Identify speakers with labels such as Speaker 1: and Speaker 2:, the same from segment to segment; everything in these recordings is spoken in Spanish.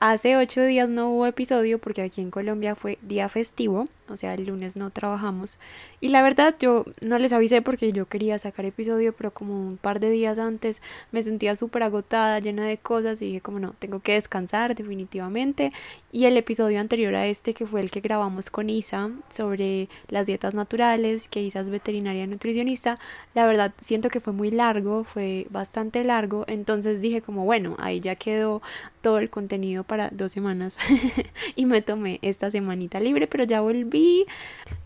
Speaker 1: Hace ocho días no hubo episodio porque aquí en Colombia fue día festivo, o sea, el lunes no trabajamos. Y la verdad yo no les avisé porque yo quería sacar episodio, pero como un par de días antes me sentía súper agotada, llena de cosas y dije como no, tengo que descansar definitivamente. Y el episodio anterior a este, que fue el que grabamos con Isa sobre las dietas naturales, que Isa es veterinaria nutricionista, la verdad siento que fue muy largo, fue bastante largo, entonces dije como bueno, ahí ya quedó todo el contenido para dos semanas y me tomé esta semanita libre, pero ya volví.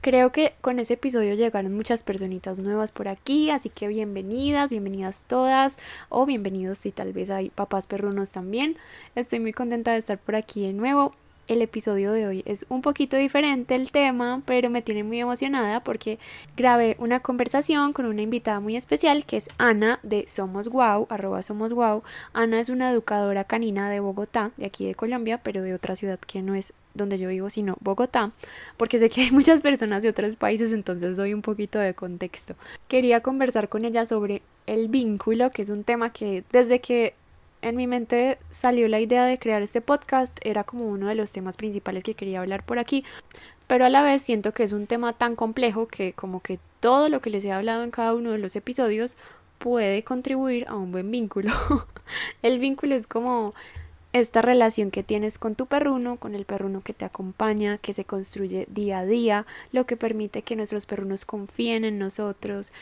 Speaker 1: Creo que con ese episodio llegaron muchas personitas nuevas por aquí, así que bienvenidas, bienvenidas todas o bienvenidos si tal vez hay papás perrunos también. Estoy muy contenta de estar por aquí de nuevo el episodio de hoy es un poquito diferente el tema, pero me tiene muy emocionada porque grabé una conversación con una invitada muy especial que es Ana de Somos Wow, arroba Somos Wow. Ana es una educadora canina de Bogotá, de aquí de Colombia, pero de otra ciudad que no es donde yo vivo, sino Bogotá, porque sé que hay muchas personas de otros países, entonces doy un poquito de contexto. Quería conversar con ella sobre el vínculo, que es un tema que desde que en mi mente salió la idea de crear este podcast, era como uno de los temas principales que quería hablar por aquí, pero a la vez siento que es un tema tan complejo que como que todo lo que les he hablado en cada uno de los episodios puede contribuir a un buen vínculo. el vínculo es como esta relación que tienes con tu perruno, con el perruno que te acompaña, que se construye día a día, lo que permite que nuestros perrunos confíen en nosotros,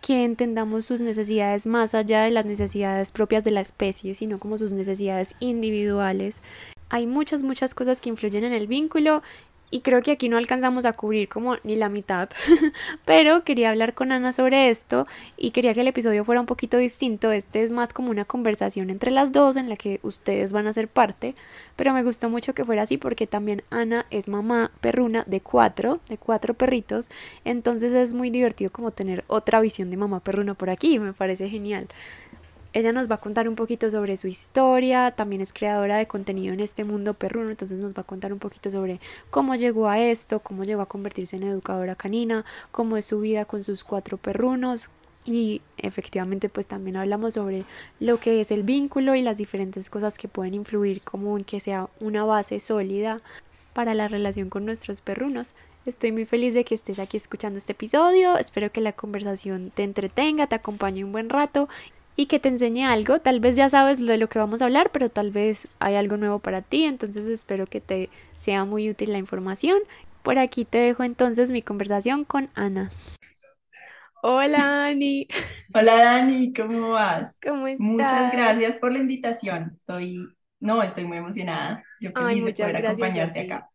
Speaker 1: que entendamos sus necesidades más allá de las necesidades propias de la especie, sino como sus necesidades individuales. Hay muchas, muchas cosas que influyen en el vínculo y creo que aquí no alcanzamos a cubrir como ni la mitad, pero quería hablar con Ana sobre esto y quería que el episodio fuera un poquito distinto, este es más como una conversación entre las dos en la que ustedes van a ser parte, pero me gustó mucho que fuera así porque también Ana es mamá perruna de cuatro, de cuatro perritos, entonces es muy divertido como tener otra visión de mamá perruna por aquí, me parece genial. Ella nos va a contar un poquito sobre su historia, también es creadora de contenido en este mundo perruno, entonces nos va a contar un poquito sobre cómo llegó a esto, cómo llegó a convertirse en educadora canina, cómo es su vida con sus cuatro perrunos, y efectivamente pues también hablamos sobre lo que es el vínculo y las diferentes cosas que pueden influir como en que sea una base sólida para la relación con nuestros perrunos. Estoy muy feliz de que estés aquí escuchando este episodio, espero que la conversación te entretenga, te acompañe un buen rato y que te enseñe algo. Tal vez ya sabes de lo que vamos a hablar, pero tal vez hay algo nuevo para ti, entonces espero que te sea muy útil la información. Por aquí te dejo entonces mi conversación con Ana. Hola, Ani.
Speaker 2: Hola, Dani, ¿cómo vas?
Speaker 1: ¿Cómo estás?
Speaker 2: Muchas gracias por la invitación. Estoy, no, estoy muy emocionada. Yo
Speaker 1: Ay,
Speaker 2: feliz de
Speaker 1: muchas
Speaker 2: poder acompañarte acá.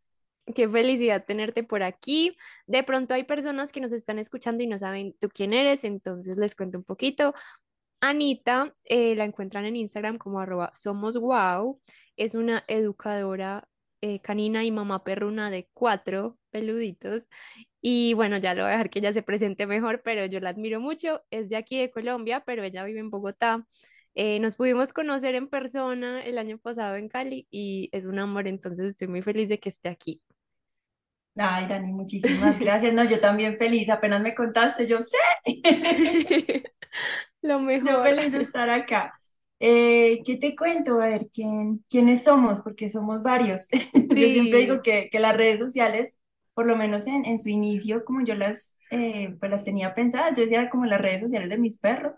Speaker 1: Qué felicidad tenerte por aquí. De pronto hay personas que nos están escuchando y no saben tú quién eres, entonces les cuento un poquito. Anita, eh, la encuentran en Instagram como arroba somos wow. Es una educadora eh, canina y mamá perruna de cuatro peluditos. Y bueno, ya lo voy a dejar que ella se presente mejor, pero yo la admiro mucho. Es de aquí de Colombia, pero ella vive en Bogotá. Eh, nos pudimos conocer en persona el año pasado en Cali y es un amor, entonces estoy muy feliz de que esté aquí.
Speaker 2: Ay, Dani, muchísimas gracias. No, yo también feliz. Apenas me contaste, yo sé.
Speaker 1: Lo
Speaker 2: Yo
Speaker 1: mejor.
Speaker 2: feliz de estar acá. Eh, ¿qué te cuento? A ver, ¿quién, quiénes somos? Porque somos varios. Yo siempre digo
Speaker 1: Sí,
Speaker 2: que, que las redes sociales, por lo menos en, en su inicio, como yo las, eh, pues las tenía pensadas, yo decía como las redes sociales de mis perros.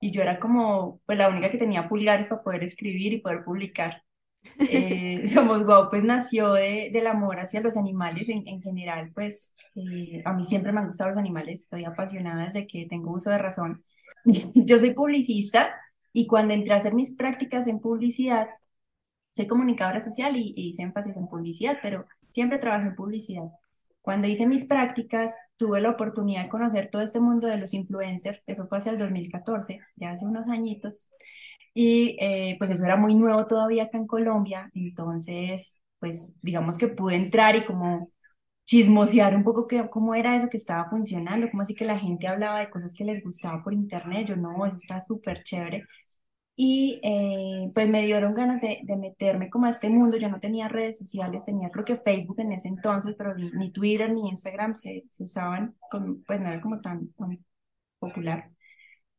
Speaker 2: Y yo era como pues la única que tenía pulgares para poder escribir y poder publicar. Eh, Somos Guau, pues nació de, del amor hacia los animales en, en general, pues eh, a mí siempre me han gustado los animales, estoy apasionada desde que tengo uso de razón. Yo soy publicista y cuando entré a hacer mis prácticas en publicidad, soy comunicadora social y, y hice énfasis en publicidad, pero siempre trabajé en publicidad. Cuando hice mis prácticas, tuve la oportunidad de conocer todo este mundo de los influencers, eso fue hacia el 2014, ya hace unos añitos, y eh, pues eso era muy nuevo todavía acá en Colombia, entonces pues digamos que pude entrar y como chismosear un poco que, cómo era eso que estaba funcionando, cómo así que la gente hablaba de cosas que les gustaba por internet, yo no, eso está súper chévere. Y eh, pues me dieron ganas de, de, meterme como a este mundo. Yo no tenía redes sociales, tenía creo que Facebook en ese entonces, pero ni, ni Twitter ni Instagram se, se usaban, con, pues no era como tan, tan, popular.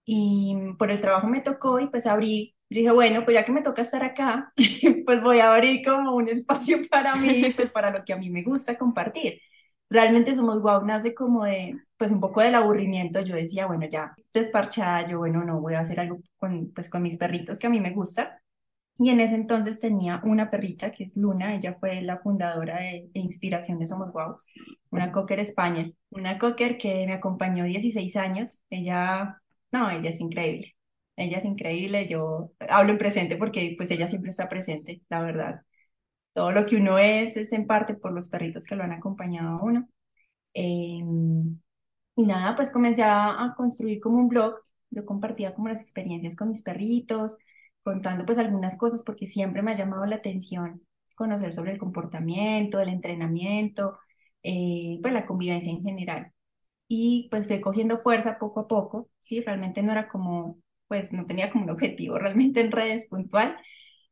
Speaker 2: Y por el trabajo me tocó y pues abrí, dije, bueno, pues ya que me toca estar acá, pues voy a abrir como un espacio para mí, pues para lo que a mí me gusta compartir realmente Somos Guau nace como de, pues un poco del aburrimiento. Yo decía, bueno, ya desparchada, yo, bueno, no, voy a hacer algo con, pues con mis perritos que a mí me gusta. Y en ese entonces tenía una perrita que es Luna, ella fue la fundadora de, inspiración de Somos Guau, una cocker español, una cocker que me acompañó 16 años. Ella, no, ella es increíble. Ella es increíble, yo hablo en presente porque pues ella siempre está presente, la verdad todo lo que uno es es en parte por los perritos que lo han acompañado a uno. Em, y nada, pues comencé a, construir como un blog. Yo compartía como las experiencias con mis perritos, contando pues algunas cosas porque siempre me ha llamado la atención conocer sobre el comportamiento, el entrenamiento, eh, pues la convivencia en general. Y pues fui cogiendo fuerza poco a poco, ¿sí? Realmente no era como, pues no tenía como un objetivo realmente en redes puntual,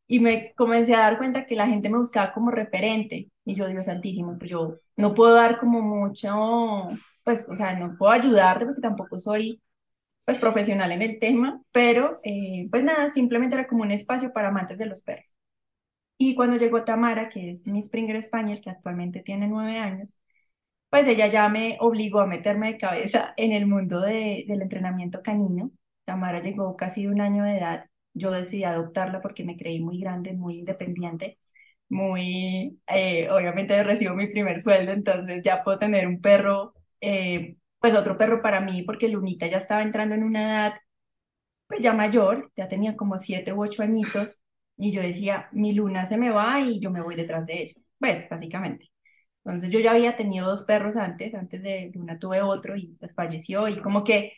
Speaker 2: y me comencé a dar cuenta que la gente me buscaba como referente y yo, Dios santísimo, pues yo no puedo dar como mucho, pues, o sea, no puedo ayudarte porque tampoco soy, pues, profesional en el tema, pero, eh, pues nada, simplemente era como un espacio para amantes de los perros. Y cuando llegó Tamara, que es mi Springer Spaniel, que actualmente tiene nueve años, pues ella ya me obligó a meterme de cabeza en el mundo de, del entrenamiento canino. Tamara llegó casi un año de edad yo decidí adoptarla porque me creí muy grande, muy independiente, muy, eh, obviamente recibo mi primer sueldo, entonces ya puedo tener un perro, eh, pues otro perro para mí, porque Lunita ya estaba entrando en una edad, pues ya mayor, ya tenía como siete u ocho añitos, y yo decía, mi Luna se me va y yo me voy detrás de ella, pues básicamente. Entonces yo ya había tenido dos perros antes, antes de Luna tuve otro y pues falleció y como que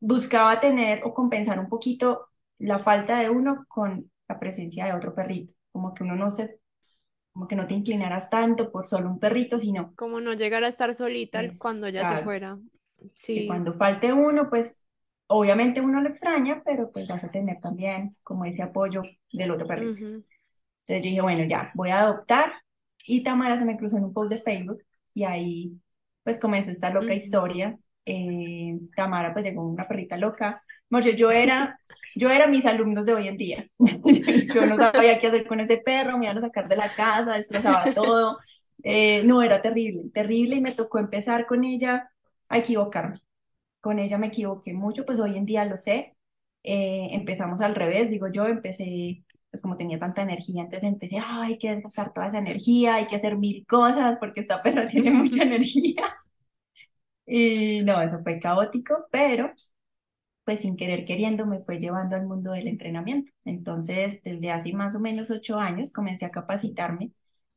Speaker 2: buscaba tener o compensar un poquito la falta de uno con la presencia de otro perrito, como que uno no se, como que no te inclinaras tanto por solo un perrito, sino...
Speaker 1: Como no llegar a estar solita cuando ya se fuera.
Speaker 2: Sí. cuando falte uno, pues obviamente uno lo extraña, pero pues vas a tener también como ese apoyo del otro perrito. Entonces yo dije, bueno, ya, voy a adoptar. Y Tamara se me cruzó en un post de Facebook y ahí pues comenzó esta loca historia eh, Tamara pues llegó una perrita loca. yo era, yo era mis alumnos de hoy en día. yo no sabía qué hacer con ese perro, me iban a sacar de la casa, destrozaba todo. Eh, no, era terrible, terrible y me tocó empezar con ella a equivocarme. Con ella me equivoqué mucho, pues hoy en día lo sé. Eh, empezamos al revés, digo yo, empecé, pues como tenía tanta energía, entonces empecé, ay, hay que desgastar toda esa energía, hay que hacer mil cosas porque esta perra tiene mucha energía. Y no, eso fue caótico, pero pues sin querer queriendo me fue llevando al mundo del entrenamiento. Entonces, desde hace más o menos ocho años comencé a capacitarme.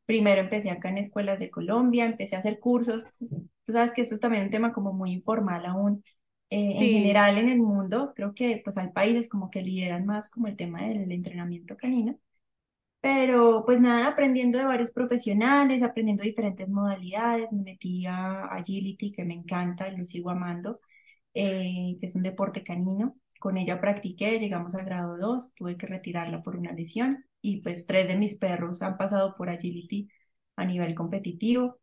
Speaker 2: Primero empecé acá en escuelas de Colombia, empecé a hacer cursos. Pues, tú sabes que esto es también un tema como muy informal aún. Eh, en general en el mundo, creo que pues hay países como que lideran más como el tema del entrenamiento canino. Pero pues nada, aprendiendo de varios profesionales, aprendiendo diferentes modalidades, me metí a Agility, que me encanta, lo sigo amando, eh, que es un deporte canino. Con ella practiqué, llegamos al grado 2, tuve que retirarla por una lesión y pues tres de mis perros han pasado por Agility a nivel competitivo.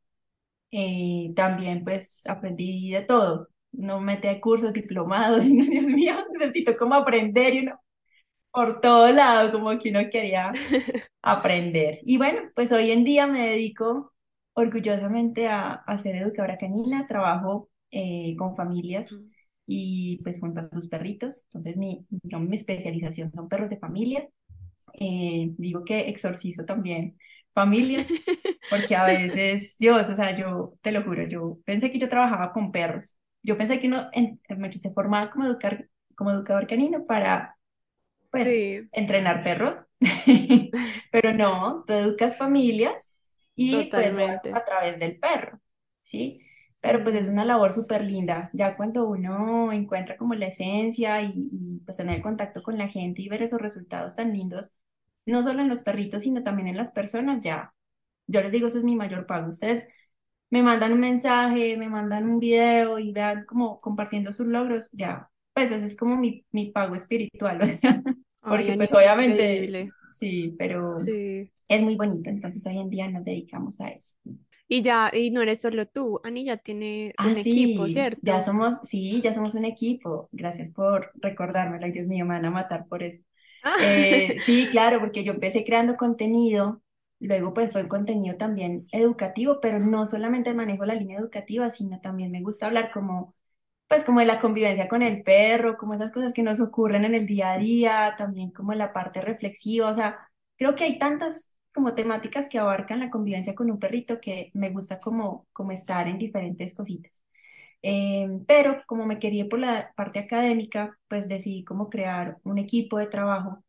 Speaker 2: Eh, también pues aprendí de todo, no metí a cursos, diplomados, y Dios mío, necesito como aprender y uno por todo lado, como que uno quería aprender. Y bueno, pues hoy en día me dedico orgullosamente a, a ser educadora canina, trabajo eh, con familias y pues junto a sus perritos. Entonces mi, mi especialización son perros de familia. Eh, digo que exorcizo también familias, porque a veces, Dios, o sea, yo te lo juro, yo pensé que yo trabajaba con perros. Yo pensé que uno en, se formaba como, educar, como educador canino para pues, entrenar perros, pero no, tú educas familias y pues lo a través del perro, ¿sí? Pero pues es una labor súper linda, ya cuando uno encuentra como la esencia y, y pues tener contacto con la gente y ver esos resultados tan lindos, no solo en los perritos, sino también en las personas, ya, yo les digo, eso es mi mayor pago. Ustedes me mandan un mensaje, me mandan un video y vean como compartiendo sus logros, ya, pues ese es como mi, mi pago espiritual, porque pues obviamente,
Speaker 1: increíble.
Speaker 2: sí, pero
Speaker 1: Sí.
Speaker 2: es muy bonito, entonces hoy en día nos dedicamos a eso.
Speaker 1: Y ya, y no eres solo tú, Ani ya tiene
Speaker 2: Ah,
Speaker 1: un equipo,
Speaker 2: sí, ya
Speaker 1: ¿cierto?
Speaker 2: somos, sí, ya somos un equipo. Gracias por recordármelo. Ay, Dios mío, me van a matar por eso.
Speaker 1: Ah,
Speaker 2: Eh, sí, claro, porque yo empecé creando contenido, luego pues fue contenido también educativo, pero no solamente manejo la línea educativa, sino también me gusta hablar como, pues como de la convivencia con el perro, como esas cosas que nos ocurren en el día a día, también como la parte reflexiva, o sea, creo que hay tantas como temáticas que abarcan la convivencia con un perrito que me gusta como, como estar en diferentes cositas. Eh, pero como me quería por la parte académica, pues decidí como crear un equipo de trabajo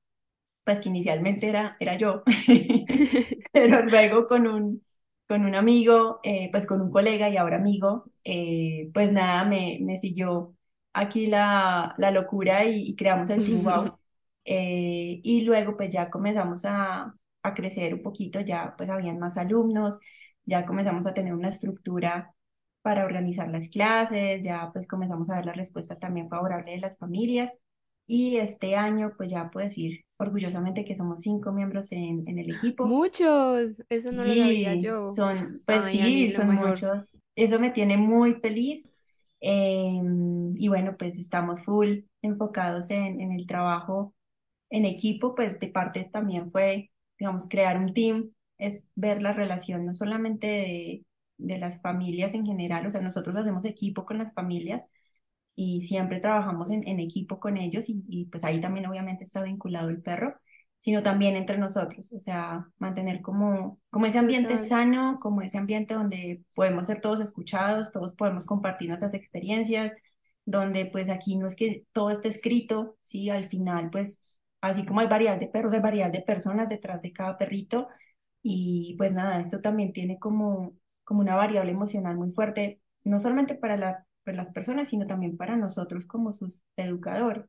Speaker 2: pues que inicialmente era, era yo, pero luego con un, con un amigo, eh, pues con un colega y ahora amigo, eh, pues nada, me, me siguió aquí la, la locura y, y creamos el Team Wow. Eh, y luego pues ya comenzamos a, a crecer un poquito, ya pues habían más alumnos, ya comenzamos a tener una estructura para organizar las clases, ya pues comenzamos a ver la respuesta también favorable de las familias. Y este año, pues ya puedo decir orgullosamente que somos cinco miembros en, en el equipo.
Speaker 1: muchos, eso no lo sabía yo.
Speaker 2: son, pues
Speaker 1: Ay, Ani,
Speaker 2: sí, son
Speaker 1: mejor.
Speaker 2: muchos. Eso me tiene muy feliz. Eh, y bueno, pues estamos full enfocados en, en el trabajo en equipo, pues de parte también fue, digamos, crear un team, es ver la relación no solamente de, de las familias en general, o sea, nosotros hacemos equipo con las familias y siempre trabajamos en, en equipo con ellos y, y, pues ahí también obviamente está vinculado el perro, sino también entre nosotros, o sea, mantener como, como ese ambiente sano, como ese ambiente donde podemos ser todos escuchados, todos podemos compartir nuestras experiencias, donde pues aquí no es que todo esté escrito, ¿sí? Al final pues así como hay variedad de perros, hay variedad de personas detrás de cada perrito y pues nada, esto también tiene como, como una variable emocional muy fuerte, no solamente para la para las personas, sino también para nosotros como sus educadores.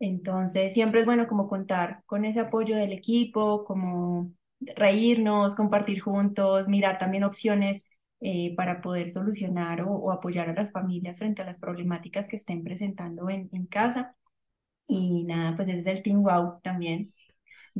Speaker 2: Entonces, siempre es bueno como contar con ese apoyo del equipo, como reírnos, compartir juntos, mirar también opciones eh, para poder solucionar o, o, apoyar a las familias frente a las problemáticas que estén presentando en, en casa. Y nada, pues ese es el Team Wow también,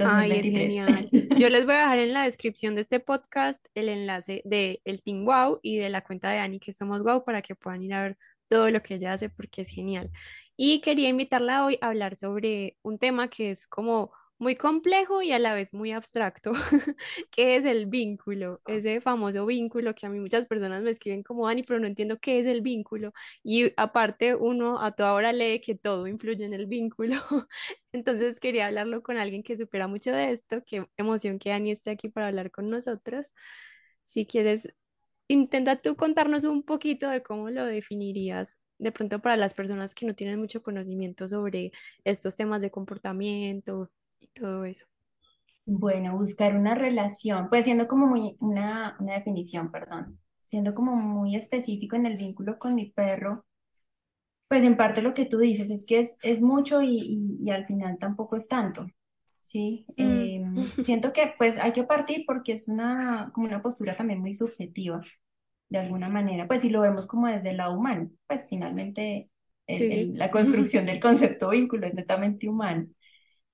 Speaker 1: Ay, es
Speaker 2: 2023.
Speaker 1: genial. Yo les voy a dejar en la descripción de este podcast el enlace de el Team Wow y de la cuenta de Ani que somos Wow para que puedan ir a ver todo lo que ella hace porque es genial. Y quería invitarla hoy a hablar sobre un tema que es como muy complejo y a la vez muy abstracto, que es el vínculo, ese famoso vínculo que a mí muchas personas me escriben como Ani, pero no entiendo qué es el vínculo. Y aparte uno a toda hora lee que todo influye en el vínculo. Entonces quería hablarlo con alguien que supera mucho de esto. Qué emoción que Ani esté aquí para hablar con nosotros. Si quieres, intenta tú contarnos un poquito de cómo lo definirías, de pronto para las personas que no tienen mucho conocimiento sobre estos temas de comportamiento todo eso.
Speaker 2: Bueno, buscar una relación, pues siendo como muy, una, una definición, perdón, siendo como muy específico en el vínculo con mi perro, pues en parte lo que tú dices es que es, es mucho y, y, y al final tampoco es tanto, ¿sí?
Speaker 1: Mm.
Speaker 2: Eh, siento que pues hay que partir porque es una, como una postura también muy subjetiva, de alguna manera, pues si lo vemos como desde el lado humano, pues finalmente el,
Speaker 1: Sí.
Speaker 2: el- la construcción del concepto vínculo es netamente humano.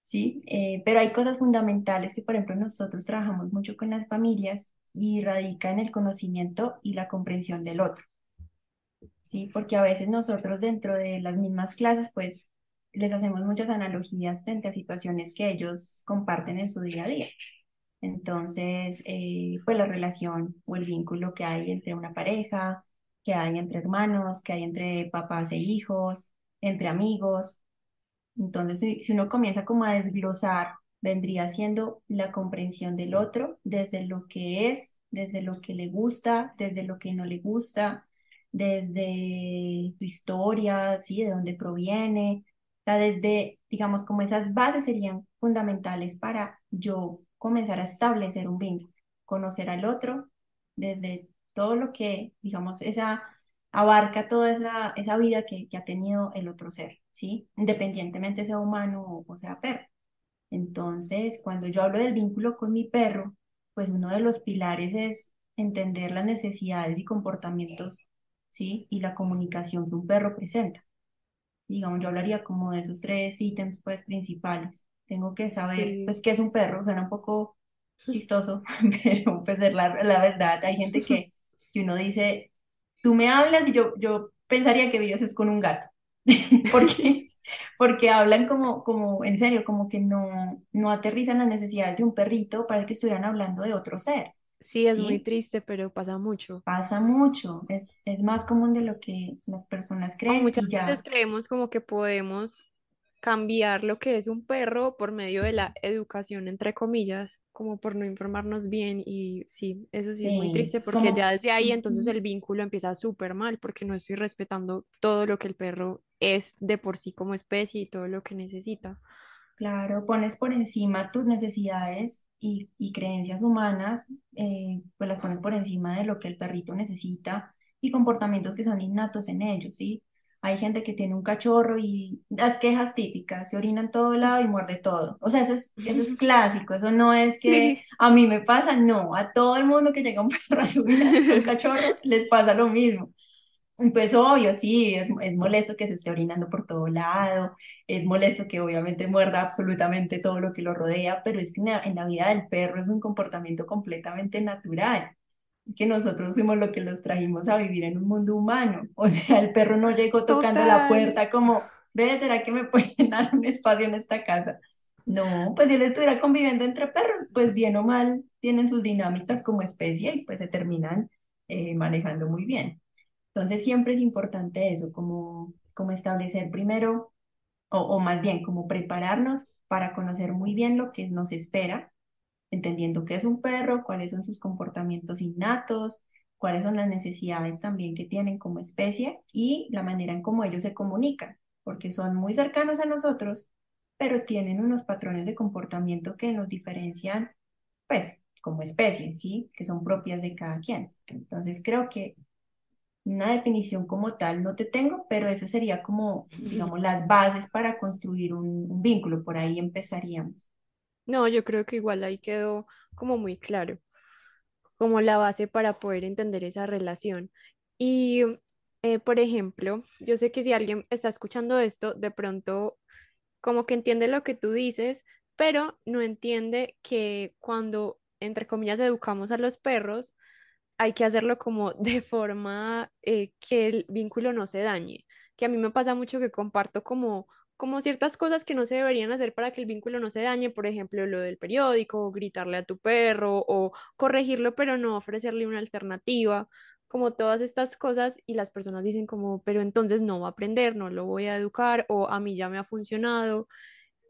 Speaker 2: ¿Sí? Eh, pero hay cosas fundamentales que, por ejemplo, nosotros trabajamos mucho con las familias y radica en el conocimiento y la comprensión del otro, ¿sí? Porque a veces nosotros dentro de las mismas clases, pues, les hacemos muchas analogías frente a situaciones que ellos comparten en su día a día. Entonces, eh, pues la relación o el vínculo que hay entre una pareja, que hay entre hermanos, que hay entre papás e hijos, entre amigos, entonces, si, si uno comienza como a desglosar, vendría siendo la comprensión del otro desde lo que es, desde lo que le gusta, desde lo que no le gusta, desde su historia, ¿sí? De dónde proviene. O sea, desde, digamos, como esas bases serían fundamentales para yo comenzar a establecer un vínculo, conocer al otro desde todo lo que, digamos, esa abarca toda esa, esa vida que, que ha tenido el otro ser, ¿sí? Independientemente sea humano o, sea perro. Entonces, cuando yo hablo del vínculo con mi perro, pues uno de los pilares es entender las necesidades y comportamientos, ¿sí? Y la comunicación que un perro presenta. Digamos, yo hablaría como de esos tres ítems, pues, principales. Tengo que saber,
Speaker 1: Sí,
Speaker 2: pues, qué es un perro, suena un poco chistoso, pero pues es la, la verdad. Hay gente que, que uno dice, tú me hablas y yo, yo pensaría que vives es con un gato. porque porque hablan como, como, en serio, como que no, no aterrizan las necesidades de un perrito, parece que estuvieran hablando de otro ser,
Speaker 1: sí, es muy triste, pero pasa mucho.
Speaker 2: Pasa mucho, es, es más común de lo que las personas
Speaker 1: O
Speaker 2: creen
Speaker 1: muchas
Speaker 2: y
Speaker 1: veces creemos como que podemos cambiar lo que es un perro por medio de la educación, entre comillas, como por no informarnos bien. Y sí, eso sí es muy triste porque ya desde ahí entonces el vínculo empieza súper mal porque no estoy respetando todo lo que el perro es de por sí como especie y todo lo que necesita.
Speaker 2: claro, pones por encima tus necesidades y, y creencias humanas, eh, pues las pones por encima de lo que el perrito necesita y comportamientos que son innatos en ellos, ¿sí? Hay gente que tiene un cachorro y las quejas típicas, se orina en todo lado y muerde todo. O sea, eso es, eso es clásico, eso no es que a mí me pasa, no, a todo el mundo que llega un perro a su vida, un cachorro, les pasa lo mismo. Pues obvio, sí, es, es molesto que se esté orinando por todo lado, es molesto que obviamente muerda absolutamente todo lo que lo rodea, pero es que en la, en la vida del perro es un comportamiento completamente natural. Es que nosotros fuimos lo que los trajimos a vivir en un mundo humano. O sea, el perro no llegó tocando la puerta como, ve, ¿será que me pueden dar un espacio en esta casa? No, pues si él estuviera conviviendo entre perros, pues bien o mal tienen sus dinámicas como especie y pues se terminan eh, manejando muy bien. Entonces siempre es importante eso, como, como establecer primero, o, o más bien como prepararnos para conocer muy bien lo que nos espera, entendiendo qué es un perro, cuáles son sus comportamientos innatos, cuáles son las necesidades también que tienen como especie y la manera en cómo ellos se comunican, porque son muy cercanos a nosotros, pero tienen unos patrones de comportamiento que nos diferencian, pues, como especie, ¿sí? Que son propias de cada quien. Entonces creo que una definición como tal no te tengo, pero esa sería como, digamos, las bases para construir un, un vínculo. Por ahí empezaríamos.
Speaker 1: No, yo creo que igual ahí quedó como muy claro, como la base para poder entender esa relación. Y, eh, por ejemplo, yo sé que si alguien está escuchando esto, de pronto como que entiende lo que tú dices, pero no entiende que cuando, entre comillas, educamos a los perros, hay que hacerlo como de forma eh, que el vínculo no se dañe. Que a mí me pasa mucho que comparto como, como ciertas cosas que no se deberían hacer para que el vínculo no se dañe, por ejemplo, lo del periódico, o gritarle a tu perro o corregirlo, pero no ofrecerle una alternativa, como todas estas cosas y las personas dicen como, pero entonces no va a aprender, no lo voy a educar o a mí ya me ha funcionado.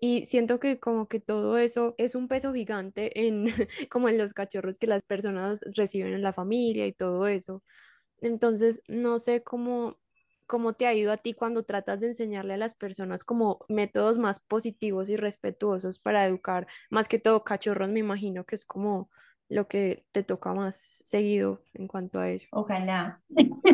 Speaker 1: Y siento que como que todo eso es un peso gigante en como en los cachorros que las personas reciben en la familia y todo eso. Entonces, no sé cómo cómo te ha ido a ti cuando tratas de enseñarle a las personas como métodos más positivos y respetuosos para educar, más que todo cachorros, me imagino que es como lo que te toca más seguido en cuanto a eso.
Speaker 2: Ojalá.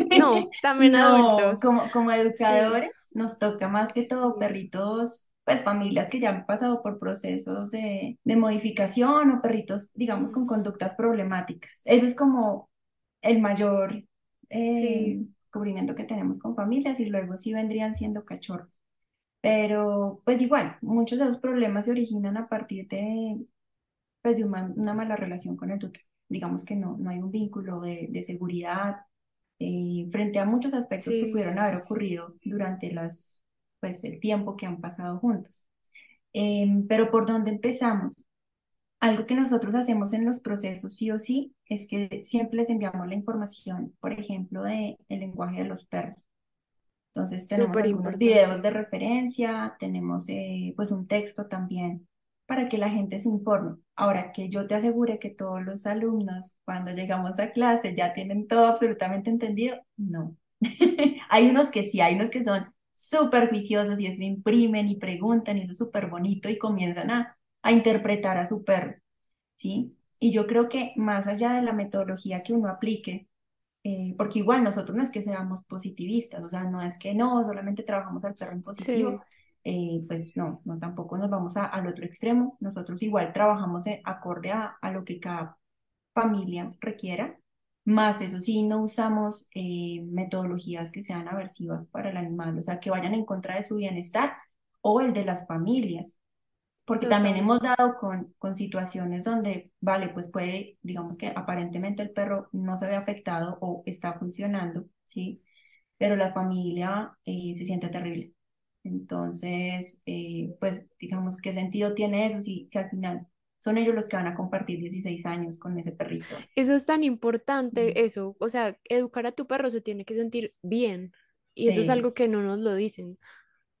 Speaker 1: No, también
Speaker 2: No,
Speaker 1: adultos.
Speaker 2: como, como
Speaker 1: Sí,
Speaker 2: educadores nos toca más que todo
Speaker 1: sí,
Speaker 2: perritos, pues familias que ya han pasado por procesos de, de modificación o perritos, digamos, con conductas problemáticas. Ese es como el mayor
Speaker 1: sí,
Speaker 2: eh, cubrimiento que tenemos con familias y luego sí vendrían siendo cachorros. Pero pues igual, muchos de los problemas se originan a partir de, pues, de una, una mala relación con el tutor. Digamos que no, no hay un vínculo de, de seguridad eh, frente a muchos aspectos que
Speaker 1: sí,
Speaker 2: pudieron haber ocurrido durante las, pues, el tiempo que han pasado juntos. Em, pero ¿por dónde empezamos? Algo que nosotros hacemos en los procesos sí o sí es que siempre les enviamos la información, por ejemplo, de el lenguaje de los perros. Entonces tenemos algunos videos de referencia, tenemos eh, pues un texto también para que la gente se informe. Ahora que yo te asegure que todos los alumnos cuando llegamos a clase ya tienen todo absolutamente entendido, no. Hay unos que sí, hay unos que son súper juiciosos y eso imprimen y preguntan y eso es súper bonito y comienzan a, a interpretar a su perro, ¿sí? Y yo creo que más allá de la metodología que uno aplique, eh, porque igual nosotros no es que seamos positivistas, o sea, no es que no, solamente trabajamos al perro en positivo,
Speaker 1: Sí,
Speaker 2: eh, pues no, no tampoco nos vamos a- al otro extremo, nosotros igual trabajamos en- acorde a, a lo que cada familia requiera. Más eso sí, no usamos eh, metodologías que sean aversivas para el animal, o sea, que vayan en contra de su bienestar o el de las familias. Porque también hemos dado con, con situaciones donde, vale, pues puede, digamos que aparentemente el perro no se ve afectado o está funcionando, ¿sí? Pero la familia eh, se siente terrible. Entonces, eh, pues digamos, ¿qué sentido tiene eso si, si al final son ellos los que van a compartir 16 años con ese perrito?
Speaker 1: Eso es tan importante, eso, o sea, educar a tu perro se tiene que sentir bien y eso es
Speaker 2: Sí,
Speaker 1: algo que no nos lo dicen.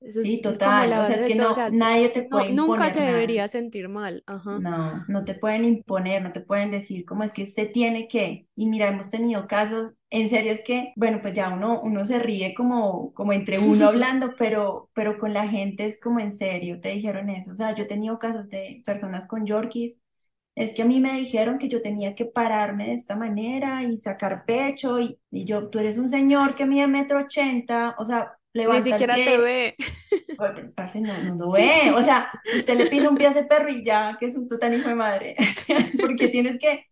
Speaker 1: Eso
Speaker 2: sí,
Speaker 1: es,
Speaker 2: total.
Speaker 1: la
Speaker 2: O sea, es que
Speaker 1: o
Speaker 2: no,
Speaker 1: sea,
Speaker 2: nadie te
Speaker 1: no,
Speaker 2: puede
Speaker 1: nunca se
Speaker 2: nada.
Speaker 1: debería sentir mal, ajá.
Speaker 2: No, no te pueden imponer, no te pueden decir cómo es que usted tiene que. Y mira, hemos tenido casos, en serio es que, bueno, pues ya uno, uno se ríe como, como entre uno hablando, pero, pero con la gente es como en serio, te dijeron eso. O sea, yo he tenido casos de personas con Yorkies, es que a mí me dijeron que yo tenía que pararme de esta manera y sacar pecho, y, y yo, tú eres un señor que mide metro ochenta, o sea,
Speaker 1: Ni
Speaker 2: levanta el
Speaker 1: siquiera te ve.
Speaker 2: Parce, no, no lo
Speaker 1: Sí.
Speaker 2: ve. O sea, usted le pisa un pie a ese perro y ya, qué susto tan hijo de madre. Porque tienes que,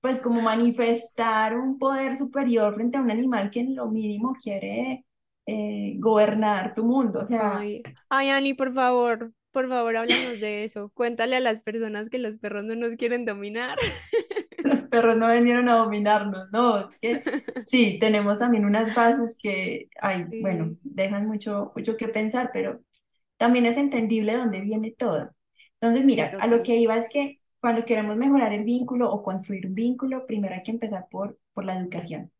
Speaker 2: pues, como manifestar un poder superior frente a un animal que en lo mínimo quiere eh, gobernar tu mundo. O sea,
Speaker 1: Ay, ay, Ani, por favor, por favor, háblanos de eso. Cuéntale a las personas que los perros no nos quieren dominar.
Speaker 2: los perros no vinieron a dominarnos, no, es que sí, tenemos también unas bases que, ay, bueno,
Speaker 1: Sí,
Speaker 2: dejan mucho, mucho que pensar, pero también es entendible dónde viene todo. Entonces,
Speaker 1: sí,
Speaker 2: mira, a lo que iba es que cuando queremos mejorar el vínculo o construir un vínculo, primero hay que empezar por, por la educación.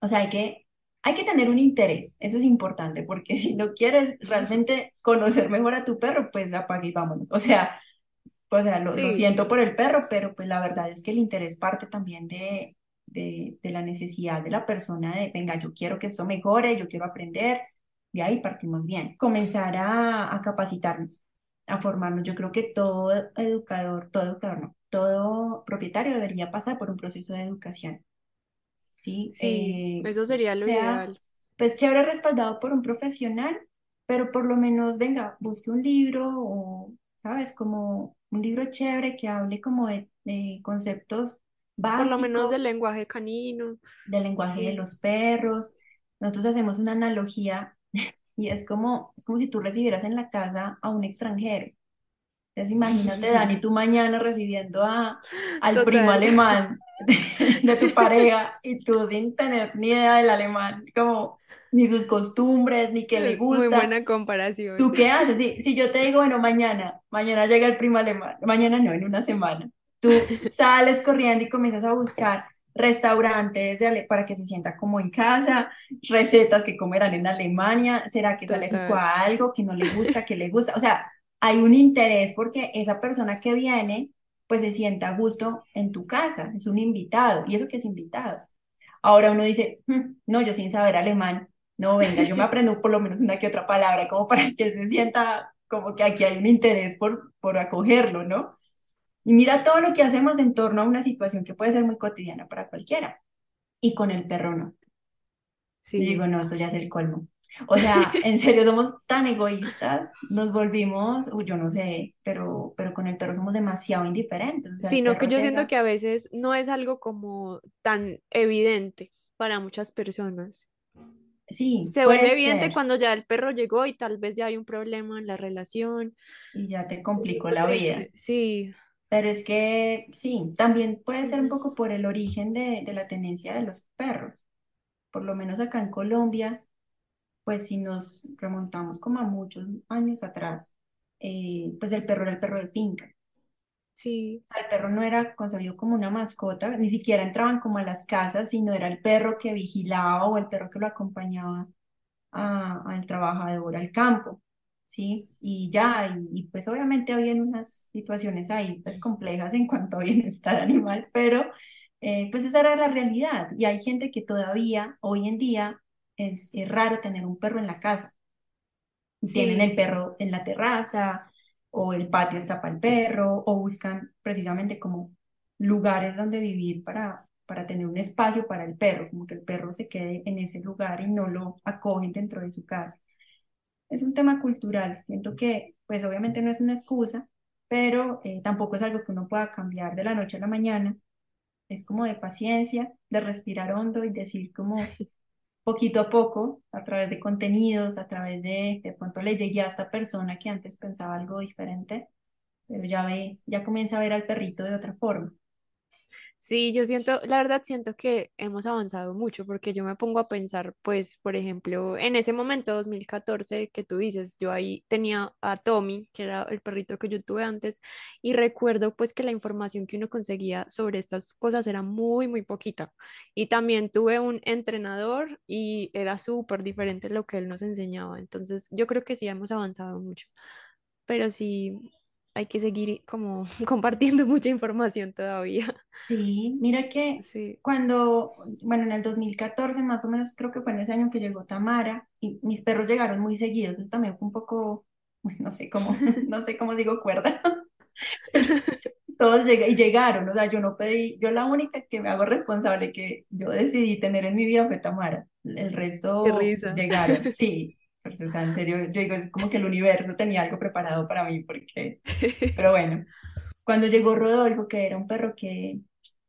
Speaker 2: O sea, hay que, hay que tener un interés, eso es importante, porque si no quieres realmente conocer mejor a tu perro, pues apague y vámonos. O sea, o sea, lo, siento por el perro, pero pues la verdad es que el interés parte también de, de, de la necesidad de la persona de, venga, yo quiero que esto mejore, yo quiero aprender, de ahí partimos bien. Comenzar a, a capacitarnos, a formarnos. Yo creo que todo educador, todo educador no, todo propietario debería pasar por un proceso de educación, ¿sí?
Speaker 1: sí,
Speaker 2: Eh,
Speaker 1: eso sería lo
Speaker 2: sea,
Speaker 1: ideal.
Speaker 2: pues chévere respaldado por un profesional, pero por lo menos, venga, busque un libro o, ¿sabes? Como un libro chévere que hable como de, de conceptos
Speaker 1: Por lo menos
Speaker 2: básicos
Speaker 1: del lenguaje canino.
Speaker 2: del lenguaje de
Speaker 1: Sí.
Speaker 2: los perros. Nosotros hacemos una analogía y es como, es como si tú recibieras en la casa a un extranjero. Entonces imagínate, Dani, tú mañana recibiendo a, al primo
Speaker 1: Total.
Speaker 2: alemán de, de tu pareja y tú sin tener ni idea del alemán, como ni sus costumbres, ni qué le
Speaker 1: Muy
Speaker 2: gusta.
Speaker 1: buena comparación.
Speaker 2: ¿Tú qué haces? Si, si yo te digo, bueno, mañana, mañana llega el primo alemán, mañana no, en una semana, tú sales corriendo y comienzas a buscar restaurantes de ale- para que se sienta como en casa, recetas que comerán en Alemania, ¿será que es alérgico
Speaker 1: Total.
Speaker 2: a algo, que no le gusta, que le gusta? O sea, hay un interés porque esa persona que viene, pues se sienta a gusto en tu casa, es un invitado, y eso que es invitado. Ahora uno dice, "Hmm, no, yo sin saber alemán, no, venga, yo me aprendo por lo menos una que otra palabra, como para que él se sienta como que aquí hay un interés por, por acogerlo, ¿no? Y mira todo lo que hacemos en torno a una situación que puede ser muy cotidiana para cualquiera, y con el perro no. Y digo,
Speaker 1: Sí.
Speaker 2: no, eso ya es el colmo. O sea, en serio somos tan egoístas, nos volvimos, uy, yo no sé, pero, pero con el perro somos demasiado indiferentes. O sea,
Speaker 1: Sino que yo siento
Speaker 2: llega,
Speaker 1: que a veces no es algo como tan evidente para muchas personas.
Speaker 2: Sí,
Speaker 1: Se vuelve evidente
Speaker 2: ser,
Speaker 1: cuando ya el perro llegó y tal vez ya hay un problema en la relación.
Speaker 2: y ya te complicó la vida.
Speaker 1: Sí.
Speaker 2: Pero es que sí, también puede ser un poco por el origen de, de la tenencia de los perros. Por lo menos acá en Colombia, pues si nos remontamos como a muchos años atrás, eh, pues el perro era el perro de finca.
Speaker 1: Sí,
Speaker 2: El perro no era concebido como una mascota, ni siquiera entraban como a las casas, sino era el perro que vigilaba o el perro que lo acompañaba a- al trabajador al campo, ¿sí? Y ya, y, y, pues obviamente habían unas situaciones ahí pues complejas en cuanto a bienestar animal, pero eh, pues esa era la realidad y hay gente que todavía, hoy en día, es, es raro tener un perro en la casa. Tienen el
Speaker 1: sí,
Speaker 2: perro en la terraza o el patio está para el perro o buscan precisamente como lugares donde vivir para, para tener un espacio para el perro, como que el perro se quede en ese lugar y no lo acogen dentro de su casa. Es un tema cultural, siento que pues obviamente no es una excusa, pero eh, tampoco es algo que uno pueda cambiar de la noche a la mañana es como de paciencia, de respirar hondo y decir como poquito a poco, a través de contenidos, a través de, de pronto le llegué a esta persona que antes pensaba algo diferente, pero ya ve, ya comienza a ver al perrito de otra forma.
Speaker 1: Sí, yo siento, la verdad siento que hemos avanzado mucho porque yo me pongo a pensar, pues, por ejemplo, en ese momento, 2014, que tú dices, yo ahí tenía a Tommy, que era el perrito que yo tuve antes, y recuerdo pues que la información que uno conseguía sobre estas cosas era muy, muy poquita. Y también tuve un entrenador y era súper diferente lo que él nos enseñaba. Entonces, yo creo que sí hemos avanzado mucho, pero sí hay que seguir como compartiendo mucha información todavía.
Speaker 2: Sí, mira que
Speaker 1: Sí,
Speaker 2: cuando, bueno, en el 2014 más o menos, creo que fue en ese año que llegó Tamara y mis perros llegaron muy seguidos, eso también fue un poco, bueno, no sé cómo, no sé cómo digo cuerda, todos lleg- y llegaron, o sea, yo no pedí, yo la única que me hago responsable que yo decidí tener en mi vida fue Tamara, el
Speaker 1: qué
Speaker 2: resto
Speaker 1: risa.
Speaker 2: llegaron, sí, pues, o sea, en serio, yo digo, es como que el universo tenía algo preparado para mí, porque, pero bueno. Cuando llegó Rodolfo, que era un perro que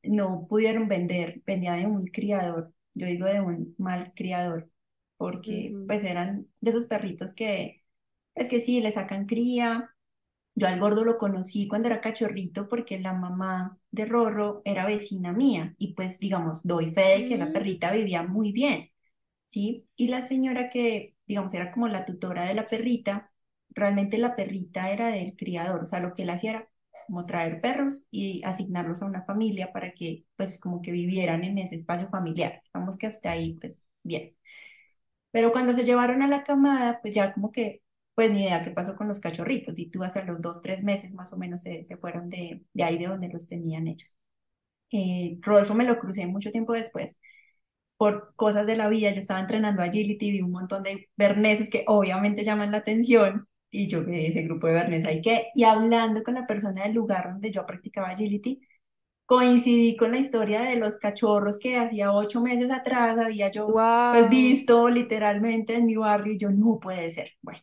Speaker 2: no pudieron vender, venía de un criador, yo digo de un mal criador, porque pues eran de esos perritos que, es que sí, le sacan cría. Yo al gordo lo conocí cuando era cachorrito porque la mamá de Rorro era vecina mía y pues digamos, doy fe de que la
Speaker 1: Mm,
Speaker 2: perrita vivía muy bien. ¿Sí? Y la señora que, digamos, era como la tutora de la perrita, realmente la perrita era del criador, o sea, lo que él hacía era como traer perros y asignarlos a una familia para que, pues, como que vivieran en ese espacio familiar. Vamos que hasta ahí, pues, bien. Pero cuando se llevaron a la camada, pues ya como que, pues ni idea qué pasó con los cachorritos, y tú hace los dos, tres meses más o menos se, se fueron de, de ahí de donde los tenían ellos. Eh, Rodolfo me lo crucé mucho tiempo después por cosas de la vida, yo estaba entrenando agility, vi un montón de berneses que obviamente llaman la atención y yo vi ese grupo de berneses ahí que, y hablando con la persona del lugar donde yo practicaba agility, coincidí con la historia de los cachorros que hacía ocho meses atrás había yo pues
Speaker 1: Wow,
Speaker 2: visto literalmente en mi barrio y yo no puede ser. Bueno,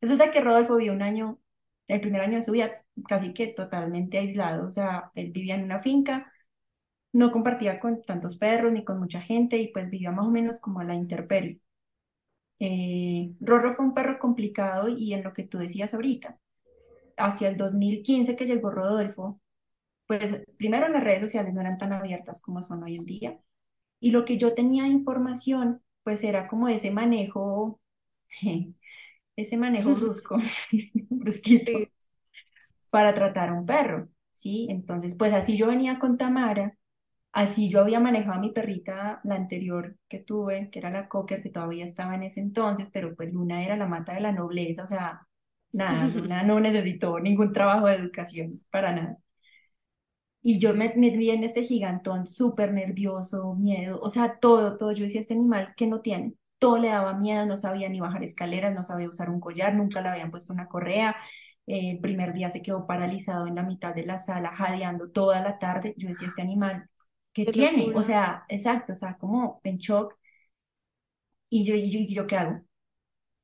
Speaker 2: resulta que Rodolfo vivió un año, el primer año de su vida casi que totalmente aislado, o sea, él vivía en una finca no compartía con tantos perros ni con mucha gente y pues vivía más o menos como a la intemperie. Eh, Rorro fue un perro complicado y en lo que tú decías ahorita, hacia el 2015 que llegó Rodolfo, pues primero las redes sociales no eran tan abiertas como son hoy en día y lo que yo tenía de información pues era como ese manejo, ese manejo brusco, brusquito para tratar a un perro, ¿sí? Entonces pues así yo venía con Tamara Así yo había manejado a mi perrita, la anterior que tuve, que era la Cocker, que todavía estaba en ese entonces, pero pues Luna era la mata de la nobleza, o sea, nada, Luna no necesitó ningún trabajo de educación, para nada. Y yo me, me vi en este gigantón súper nervioso, miedo, o sea, todo, todo. Yo decía, este animal que no tiene, todo le daba miedo, no sabía ni bajar escaleras, no sabía usar un collar, nunca le habían puesto una correa. Eh, el primer día se quedó paralizado en la mitad de la sala, jadeando toda la tarde. Yo decía, este animal, ¿qué
Speaker 1: qué
Speaker 2: tiene? O sea, exacto, o sea, como en shock. Y yo, y yo, y yo ¿qué hago?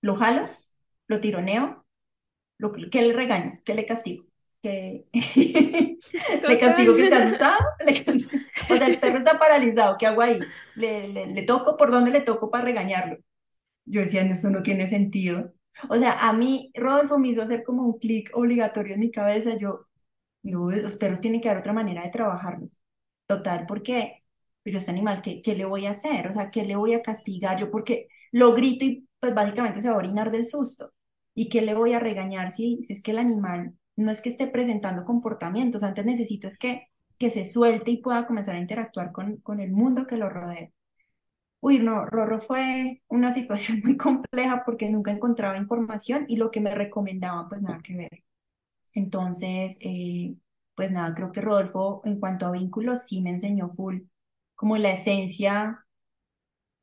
Speaker 2: ¿Lo jalo? ¿Lo tironeo? ¿Lo, qué le regaño? ¿Qué le castigo? ¿Qué... ¿Le castigo que está asustado? ¿Le O sea, el perro está paralizado, ¿qué hago ahí? ¿Le, le, le toco? ¿Por dónde le toco para regañarlo? Yo decía, "No, eso no tiene sentido. O sea, a mí Rodolfo me hizo hacer como un clic obligatorio en mi cabeza. Yo, no, los perros tienen que dar otra manera de trabajarlos. Total, porque pero este animal, ¿qué, qué le voy a hacer? O sea, ¿qué le voy a castigar yo? Porque lo grito y pues básicamente se va a orinar del susto. ¿Y qué le voy a regañar si, si es que el animal no es que esté presentando comportamientos? Antes necesito es que, que se suelte y pueda comenzar a interactuar con, con el mundo que lo rodea. Uy, no, Rorro fue una situación muy compleja porque nunca encontraba información y lo que me recomendaban, pues nada que ver. Entonces, eh, pues nada, creo que Rodolfo, en cuanto a vínculos, sí me enseñó full, como la esencia,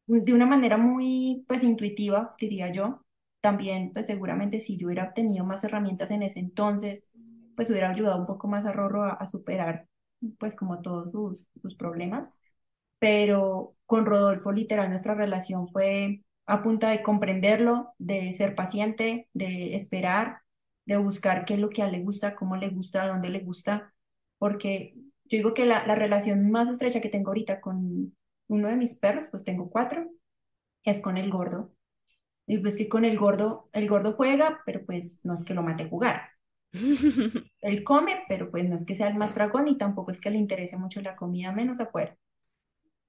Speaker 2: de una manera muy, pues, intuitiva, diría yo. También, pues, seguramente si yo hubiera obtenido más herramientas en ese entonces, pues, hubiera ayudado un poco más a Rorro a, a superar, pues, como todos sus, sus problemas. Pero con Rodolfo, literal, nuestra relación fue a punta de comprenderlo, de ser paciente, de esperar de buscar qué es lo que a él le gusta, cómo le gusta, dónde le gusta, porque yo digo que la, la relación más estrecha que tengo ahorita con uno de mis perros, pues tengo cuatro, es con el gordo. Y pues que con el gordo, el gordo juega, pero pues no es que lo mate a jugar. Él come, pero pues no es que sea el más dragón y tampoco es que le interese mucho la comida, menos afuera.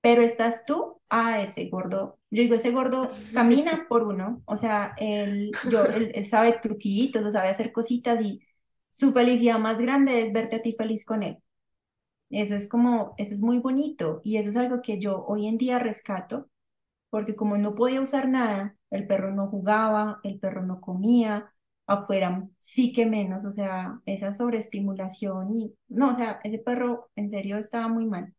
Speaker 2: Pero estás tú, a ese gordo, yo digo, ese gordo camina por uno, o sea, él, yo, él, él sabe truquitos, o sabe hacer cositas y su felicidad más grande es verte a ti feliz con él. Eso es como, eso es muy bonito y eso es algo que yo hoy en día rescato, porque como no podía usar nada, el perro no jugaba, el perro no comía, afuera sí que menos, o sea, esa sobreestimulación y no, o sea, ese perro en serio estaba muy mal.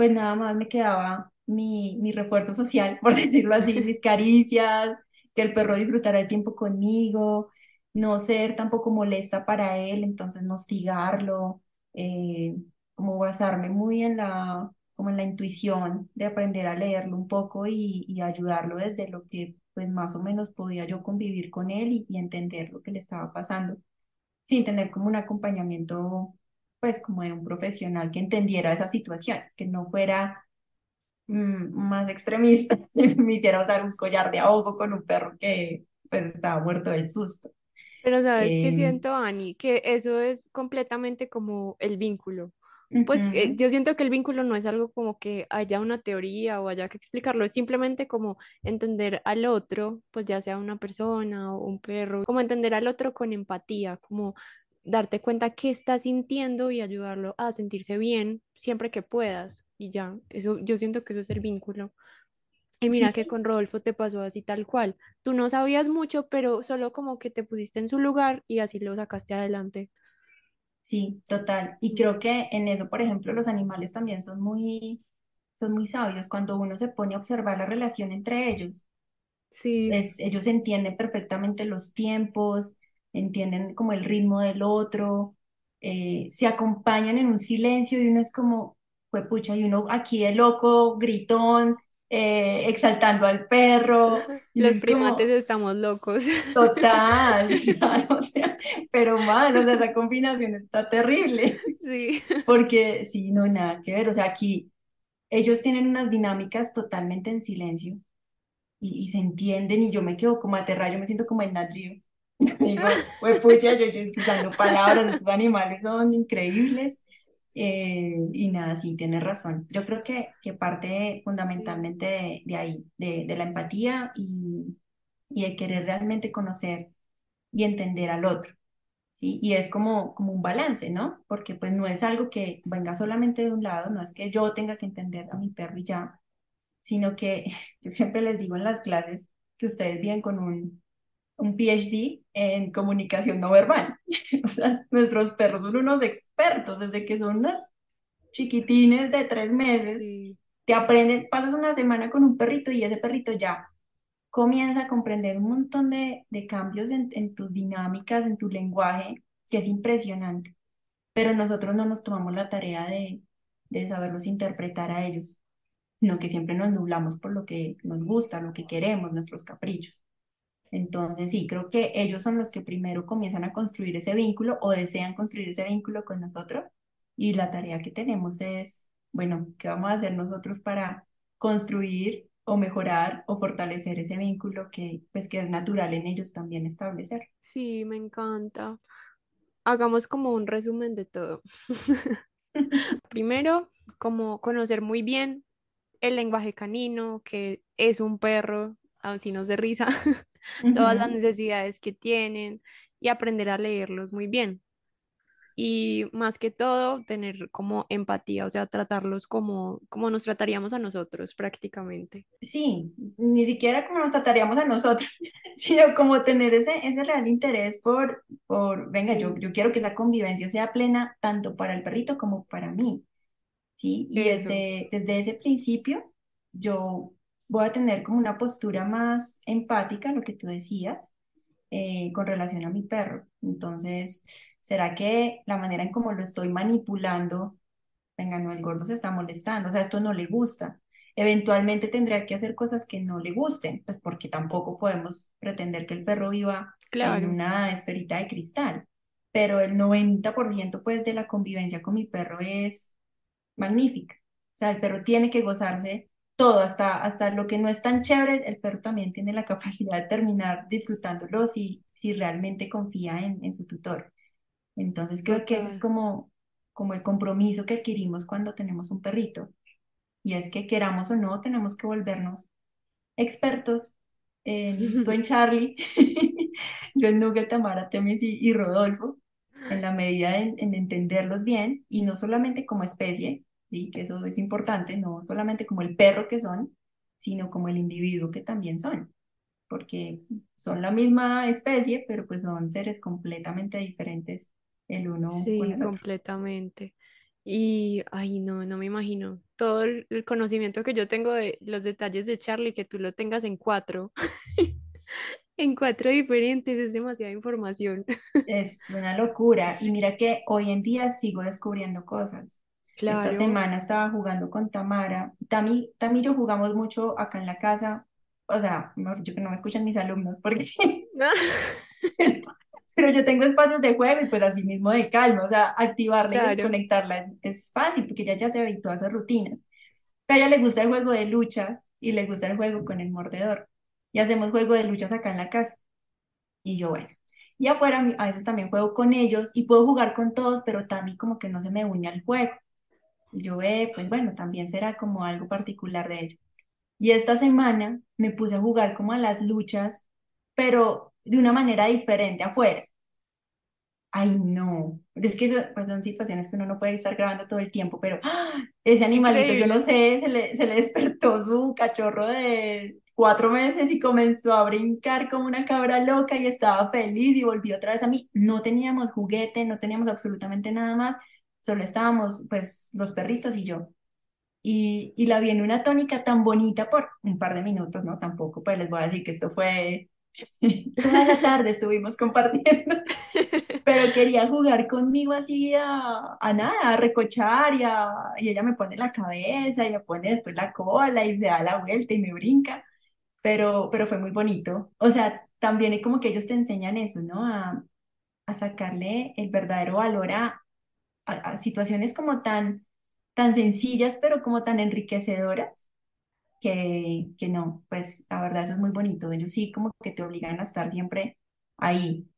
Speaker 2: Pues nada más me quedaba mi, mi refuerzo social, por decirlo así, mis caricias, que el perro disfrutara el tiempo conmigo, no ser tampoco molesta para él, entonces no hostigarlo, eh, como basarme muy en la, como en la intuición de aprender a leerlo un poco y, y ayudarlo desde lo que pues más o menos podía yo convivir con él y, y entender lo que le estaba pasando, sin tener como un acompañamiento, pues como de un profesional que entendiera esa situación, que no fuera mm, más extremista y me hiciera usar un collar de ahogo con un perro que pues estaba muerto del susto.
Speaker 1: Pero sabes que
Speaker 2: Eh,
Speaker 1: siento, Ani, que eso es completamente como el vínculo. Pues eh, yo siento que el vínculo no es algo como que haya una teoría o haya que explicarlo, es simplemente como entender al otro, pues ya sea una persona o un perro, como entender al otro con empatía, como darte cuenta qué está sintiendo y ayudarlo a sentirse bien siempre que puedas. Y ya, eso yo siento que eso es el vínculo. Y mira que con Rodolfo te pasó así tal cual. Tú no sabías mucho, pero solo como que te pusiste en su lugar y así lo sacaste adelante.
Speaker 2: sí, total. Y creo que en eso, por ejemplo, los animales también son muy, son muy sabios cuando uno se pone a observar la relación entre ellos.
Speaker 1: Sí,
Speaker 2: es, ellos entienden perfectamente los tiempos, entienden como el ritmo del otro, eh, se acompañan en un silencio y uno es como, pues pucha, y uno aquí de loco, gritón, eh, exaltando al perro,
Speaker 1: los
Speaker 2: es como,
Speaker 1: primates estamos locos.
Speaker 2: total, total, o sea, pero mal, o sea, esa combinación está terrible,
Speaker 1: Sí,
Speaker 2: porque sí, no, nada que ver, o sea, aquí ellos tienen unas dinámicas totalmente en silencio y, y se entienden y yo me quedo como aterrada, yo me siento como en Nat Geo. Digo, pues pucha, yo, yo usando palabras, estos animales son increíbles. eh, y nada, sí, tienes razón. Yo creo que, que parte fundamentalmente de, de ahí, de, de la empatía y, y de querer realmente conocer y entender al otro, ¿sí? Y es como, como un balance, ¿no? Porque pues no es algo que venga solamente de un lado, no es que yo tenga que entender a mi perro y ya, sino que yo siempre les digo en las clases que ustedes vienen con un, un PhD en comunicación no verbal. O sea, nuestros perros son unos expertos desde que son unos chiquitines de tres meses.
Speaker 1: sí,
Speaker 2: Te aprenden, pasas una semana con un perrito y ese perrito ya comienza a comprender un montón de, de cambios en, en tus dinámicas, en tu lenguaje, que es impresionante. Pero nosotros no nos tomamos la tarea de, de saberlos interpretar a ellos sino que siempre nos nublamos por lo que nos gusta, lo que queremos, nuestros caprichos. Entonces, sí, creo que ellos son los que primero comienzan a construir ese vínculo o desean construir ese vínculo con nosotros. Y la tarea que tenemos es, bueno, ¿qué vamos a hacer nosotros para construir o mejorar o fortalecer ese vínculo que, pues, que es natural en ellos también establecer?
Speaker 1: sí, me encanta. Hagamos como un resumen de todo. Primero, como conocer muy bien el lenguaje canino, que es un perro, así nos de risa, todas las necesidades que tienen y aprender a leerlos muy bien. Y más que todo, tener como empatía, o sea, tratarlos como, como nos trataríamos a nosotros prácticamente.
Speaker 2: Sí, ni siquiera como nos trataríamos a nosotros, sino como tener ese, ese real interés por, por, venga, yo, yo quiero que esa convivencia sea plena tanto para el perrito como para mí, ¿sí? Y
Speaker 1: eso.
Speaker 2: desde, desde ese principio yo voy a tener como una postura más empática, lo que tú decías, eh, con relación a mi perro. Entonces, ¿será que la manera en cómo lo estoy manipulando venga, no, el gordo se está molestando, o sea, esto no le gusta. Eventualmente tendrá que hacer cosas que no le gusten, pues porque tampoco podemos pretender que el perro viva en
Speaker 1: Claro,
Speaker 2: una esferita de cristal. Pero el 90% pues de la convivencia con mi perro es, magnífica. O sea, el perro tiene que gozarse todo, hasta, hasta lo que no es tan chévere, el perro también tiene la capacidad de terminar disfrutándolo si, si realmente confía en, en su tutor. Entonces creo que ese es como, como el compromiso que adquirimos cuando tenemos un perrito. Y es que queramos o no, tenemos que volvernos expertos en, tú en Charlie, yo en Nugget, Tamara, Temis y, y Rodolfo, en la medida en, en entenderlos bien y no solamente como especie, ¿sí? que eso es importante, no solamente como el perro que son, sino como el individuo que también son, porque son la misma especie, pero pues son seres completamente diferentes el uno con
Speaker 1: Sí,
Speaker 2: el otro.
Speaker 1: completamente. Y, ay, no, no me imagino. Todo el el conocimiento que yo tengo de los detalles de Charlie, que tú lo tengas en cuatro, en cuatro diferentes, es demasiada información.
Speaker 2: Es una locura. Y mira que hoy en día sigo descubriendo cosas. Esta semana estaba jugando con Tamara. Tami, Tami y yo jugamos mucho acá en la casa. O sea, mejor dicho que no me escuchan mis alumnos, porque pero yo tengo espacios de juego y pues así mismo de calma. O sea, activarla y desconectarla es, fácil porque ella ya se habituó a esas rutinas. Pero a ella le gusta el juego de luchas y le gusta el juego con el mordedor. Y hacemos juego de luchas acá en la casa. Y yo, bueno. Y afuera a veces también juego con ellos y puedo jugar con todos, pero también como que no se me une al juego. Yo, eh, pues bueno, también será como algo particular de ellos. Y esta semana me puse a jugar como a las luchas, pero de una manera diferente afuera. Ay, no. Es que eso, pues son situaciones que uno no puede estar grabando todo el tiempo, pero ¡ah! ese animalito, yo no sé, se le, se le despertó su cachorro de cuatro meses y comenzó a brincar como una cabra loca y estaba feliz y volvió otra vez a mí. No teníamos juguete, no teníamos absolutamente nada más, solo estábamos pues los perritos y yo. Y, y la vi en una tónica tan bonita por un par de minutos, ¿no? Tampoco, pues les voy a decir que esto fue toda la tarde estuvimos compartiendo pero quería jugar conmigo así a, a nada, a recochar y, a- y ella me pone la cabeza y me pone después la cola y se da la vuelta y me brinca, pero, pero fue muy bonito. O sea, también es como que ellos te enseñan eso, ¿no? A, a sacarle el verdadero valor a, a, a situaciones como tan, tan sencillas, pero como tan enriquecedoras. Que, que no, pues la verdad eso es muy bonito. Ellos sí como que te obligan a estar siempre ahí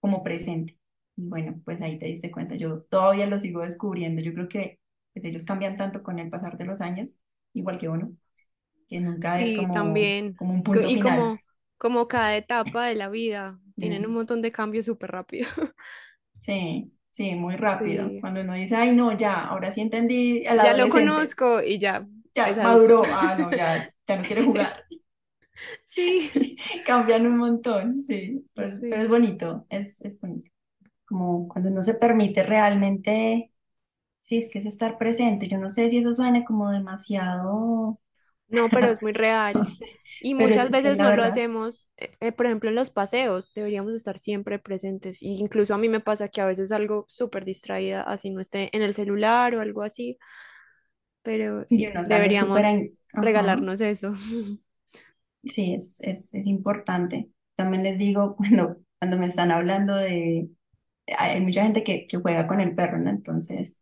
Speaker 2: como presente. Y bueno, pues ahí te diste cuenta, yo todavía lo sigo descubriendo. Yo creo que pues, ellos cambian tanto con el pasar de los años, igual que uno, que nunca es
Speaker 1: Sí,
Speaker 2: como,
Speaker 1: también.
Speaker 2: como un punto
Speaker 1: Y
Speaker 2: final.
Speaker 1: como, como cada etapa de la vida, tienen un montón de cambios súper rápido.
Speaker 2: Sí, sí, muy rápido.
Speaker 1: Sí.
Speaker 2: Cuando uno dice, ay, no, ya, ahora sí entendí
Speaker 1: Ya lo conozco y ya es
Speaker 2: ya
Speaker 1: adulto.
Speaker 2: maduró, ah, no, ya, ya no quiere jugar.
Speaker 1: Sí,
Speaker 2: cambian un montón, sí, pero es
Speaker 1: sí.
Speaker 2: bonito, es, es bonito. Como cuando uno se permite realmente, sí, es que es estar presente. Yo no sé si eso suena como demasiado
Speaker 1: No, pero es muy real. Y
Speaker 2: pero
Speaker 1: muchas veces no lo hacemos, eh, eh, por ejemplo, en los paseos, deberíamos estar siempre presentes. Y incluso a mí me pasa que a veces algo súper distraída, así no esté en el celular o algo así, pero sí, deberíamos regalarnos eso.
Speaker 2: sí, es, es, es importante. También les digo, cuando, cuando me están hablando de... Hay mucha gente que, que juega con el perro, ¿no? Entonces,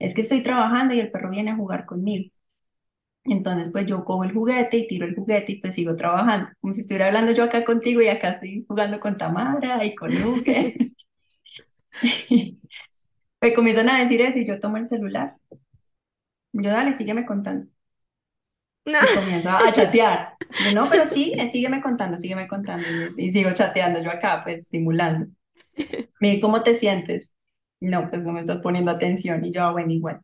Speaker 2: es que estoy trabajando y el perro viene a jugar conmigo. Entonces, pues yo cojo el juguete y tiro el juguete y pues sigo trabajando. Como si estuviera hablando yo acá contigo y acá estoy jugando con Tamara y con Nuke. Me comienzan a decir eso y yo tomo el celular. Yo, dale, sígueme contando.
Speaker 1: No.
Speaker 2: y comienzo a, chatear. Yo, no, pero sí, eh, sígueme contando, sígueme contando. Y, y sigo chateando yo acá, pues simulando. Mire, ¿cómo te sientes? No, pues no me estás poniendo atención. Y yo, ah, bueno, igual.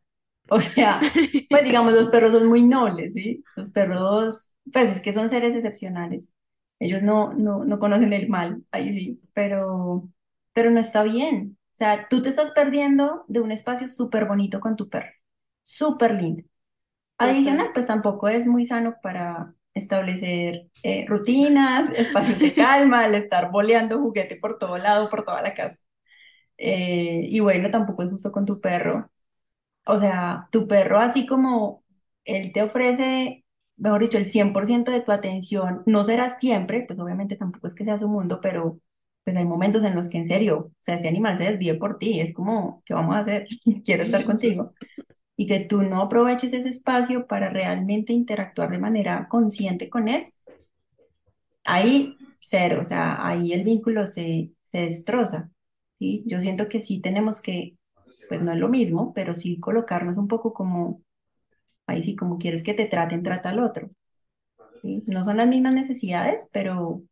Speaker 2: O sea, pues digamos, los perros son muy nobles, ¿sí? Los perros, pues es que son seres excepcionales. Ellos no, no, no conocen el mal, ahí sí, pero, pero no está bien. O sea, tú te estás perdiendo de un espacio súper bonito con tu perro, súper lindo. Adicional, pues tampoco es muy sano para establecer eh, rutinas, espacios de calma, al estar boleando juguete por todo lado, por toda la casa. Eh, y bueno, tampoco es justo con tu perro. O sea, tu perro, así como él te ofrece, mejor dicho, el 100% de tu atención, no será siempre, pues obviamente tampoco es que sea su mundo, pero pues hay momentos en los que en serio, o sea, este animal se desvíe por ti, es como, ¿qué vamos a hacer? Quiero estar contigo. y que tú no aproveches ese espacio para realmente interactuar de manera consciente con él, ahí cero, o sea, ahí el vínculo se, se destroza. ¿sí? Yo siento que sí tenemos que, pues no es lo mismo, pero sí colocarnos un poco como, ahí sí, como quieres que te traten, trata al otro. ¿sí? No son las mismas necesidades, pero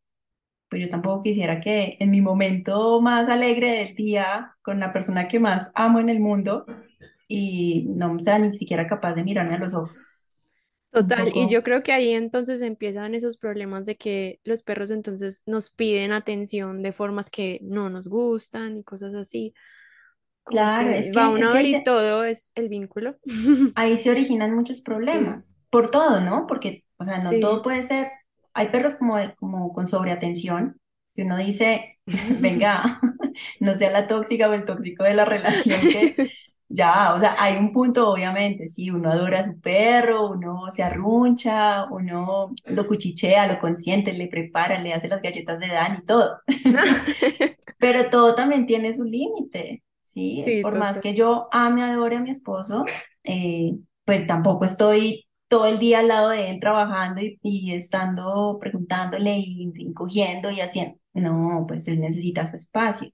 Speaker 2: pues yo tampoco quisiera que en mi momento más alegre del día, con la persona que más amo en el mundo, y no sea ni siquiera capaz de mirarme a los ojos.
Speaker 1: Total, y yo creo que ahí entonces empiezan esos problemas de que los perros entonces nos piden atención de formas que no nos gustan y cosas así,
Speaker 2: claro,
Speaker 1: que
Speaker 2: es
Speaker 1: va
Speaker 2: que,
Speaker 1: uno
Speaker 2: es
Speaker 1: a
Speaker 2: que
Speaker 1: ver
Speaker 2: ahí
Speaker 1: y
Speaker 2: se,
Speaker 1: todo es el vínculo.
Speaker 2: ahí se originan muchos
Speaker 1: Sí,
Speaker 2: problemas, por todo, ¿no? Porque, o sea, no todo
Speaker 1: sí.
Speaker 2: puede ser, hay perros como, como con sobreatención, que uno dice, venga, no sea la tóxica o el tóxico de la relación que ya, o sea, hay un punto, obviamente, sí, uno adora a su perro, uno se arruncha, uno lo cuchichea, lo consiente, le prepara, le hace las galletas de Dan y todo. Pero todo también tiene su límite, ¿sí?
Speaker 1: Sí,
Speaker 2: Por más que yo ame, adore a mi esposo, eh, pues tampoco estoy todo el día al lado de él trabajando y, y estando preguntándole y, y cogiendo y haciendo. No, pues él necesita su espacio.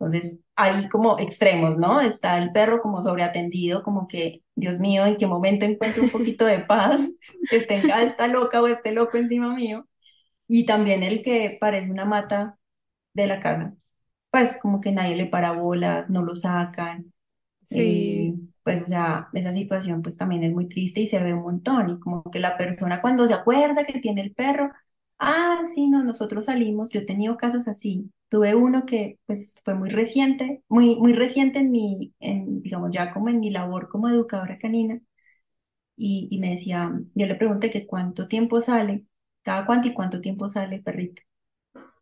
Speaker 2: Entonces, hay como extremos, ¿no? Está el perro como sobreatendido, como que, Dios mío, ¿en qué momento encuentro un poquito de paz? Que tenga esta loca o este loco encima mío. Y también el que parece una mata de la casa pues como que nadie le para bolas, no lo sacan, eh,
Speaker 1: Sí,
Speaker 2: pues o sea, esa situación pues también es muy triste y se ve un montón. Y como que la persona cuando se acuerda que tiene el perro, ah, sí, no, nosotros salimos, yo he tenido casos así, tuve uno que pues fue muy reciente, muy, muy reciente en mi, en, digamos ya como en mi labor como educadora canina. Y, y me decía, yo le pregunté que cuánto tiempo sale, cada cuánto y cuánto tiempo sale el perrito.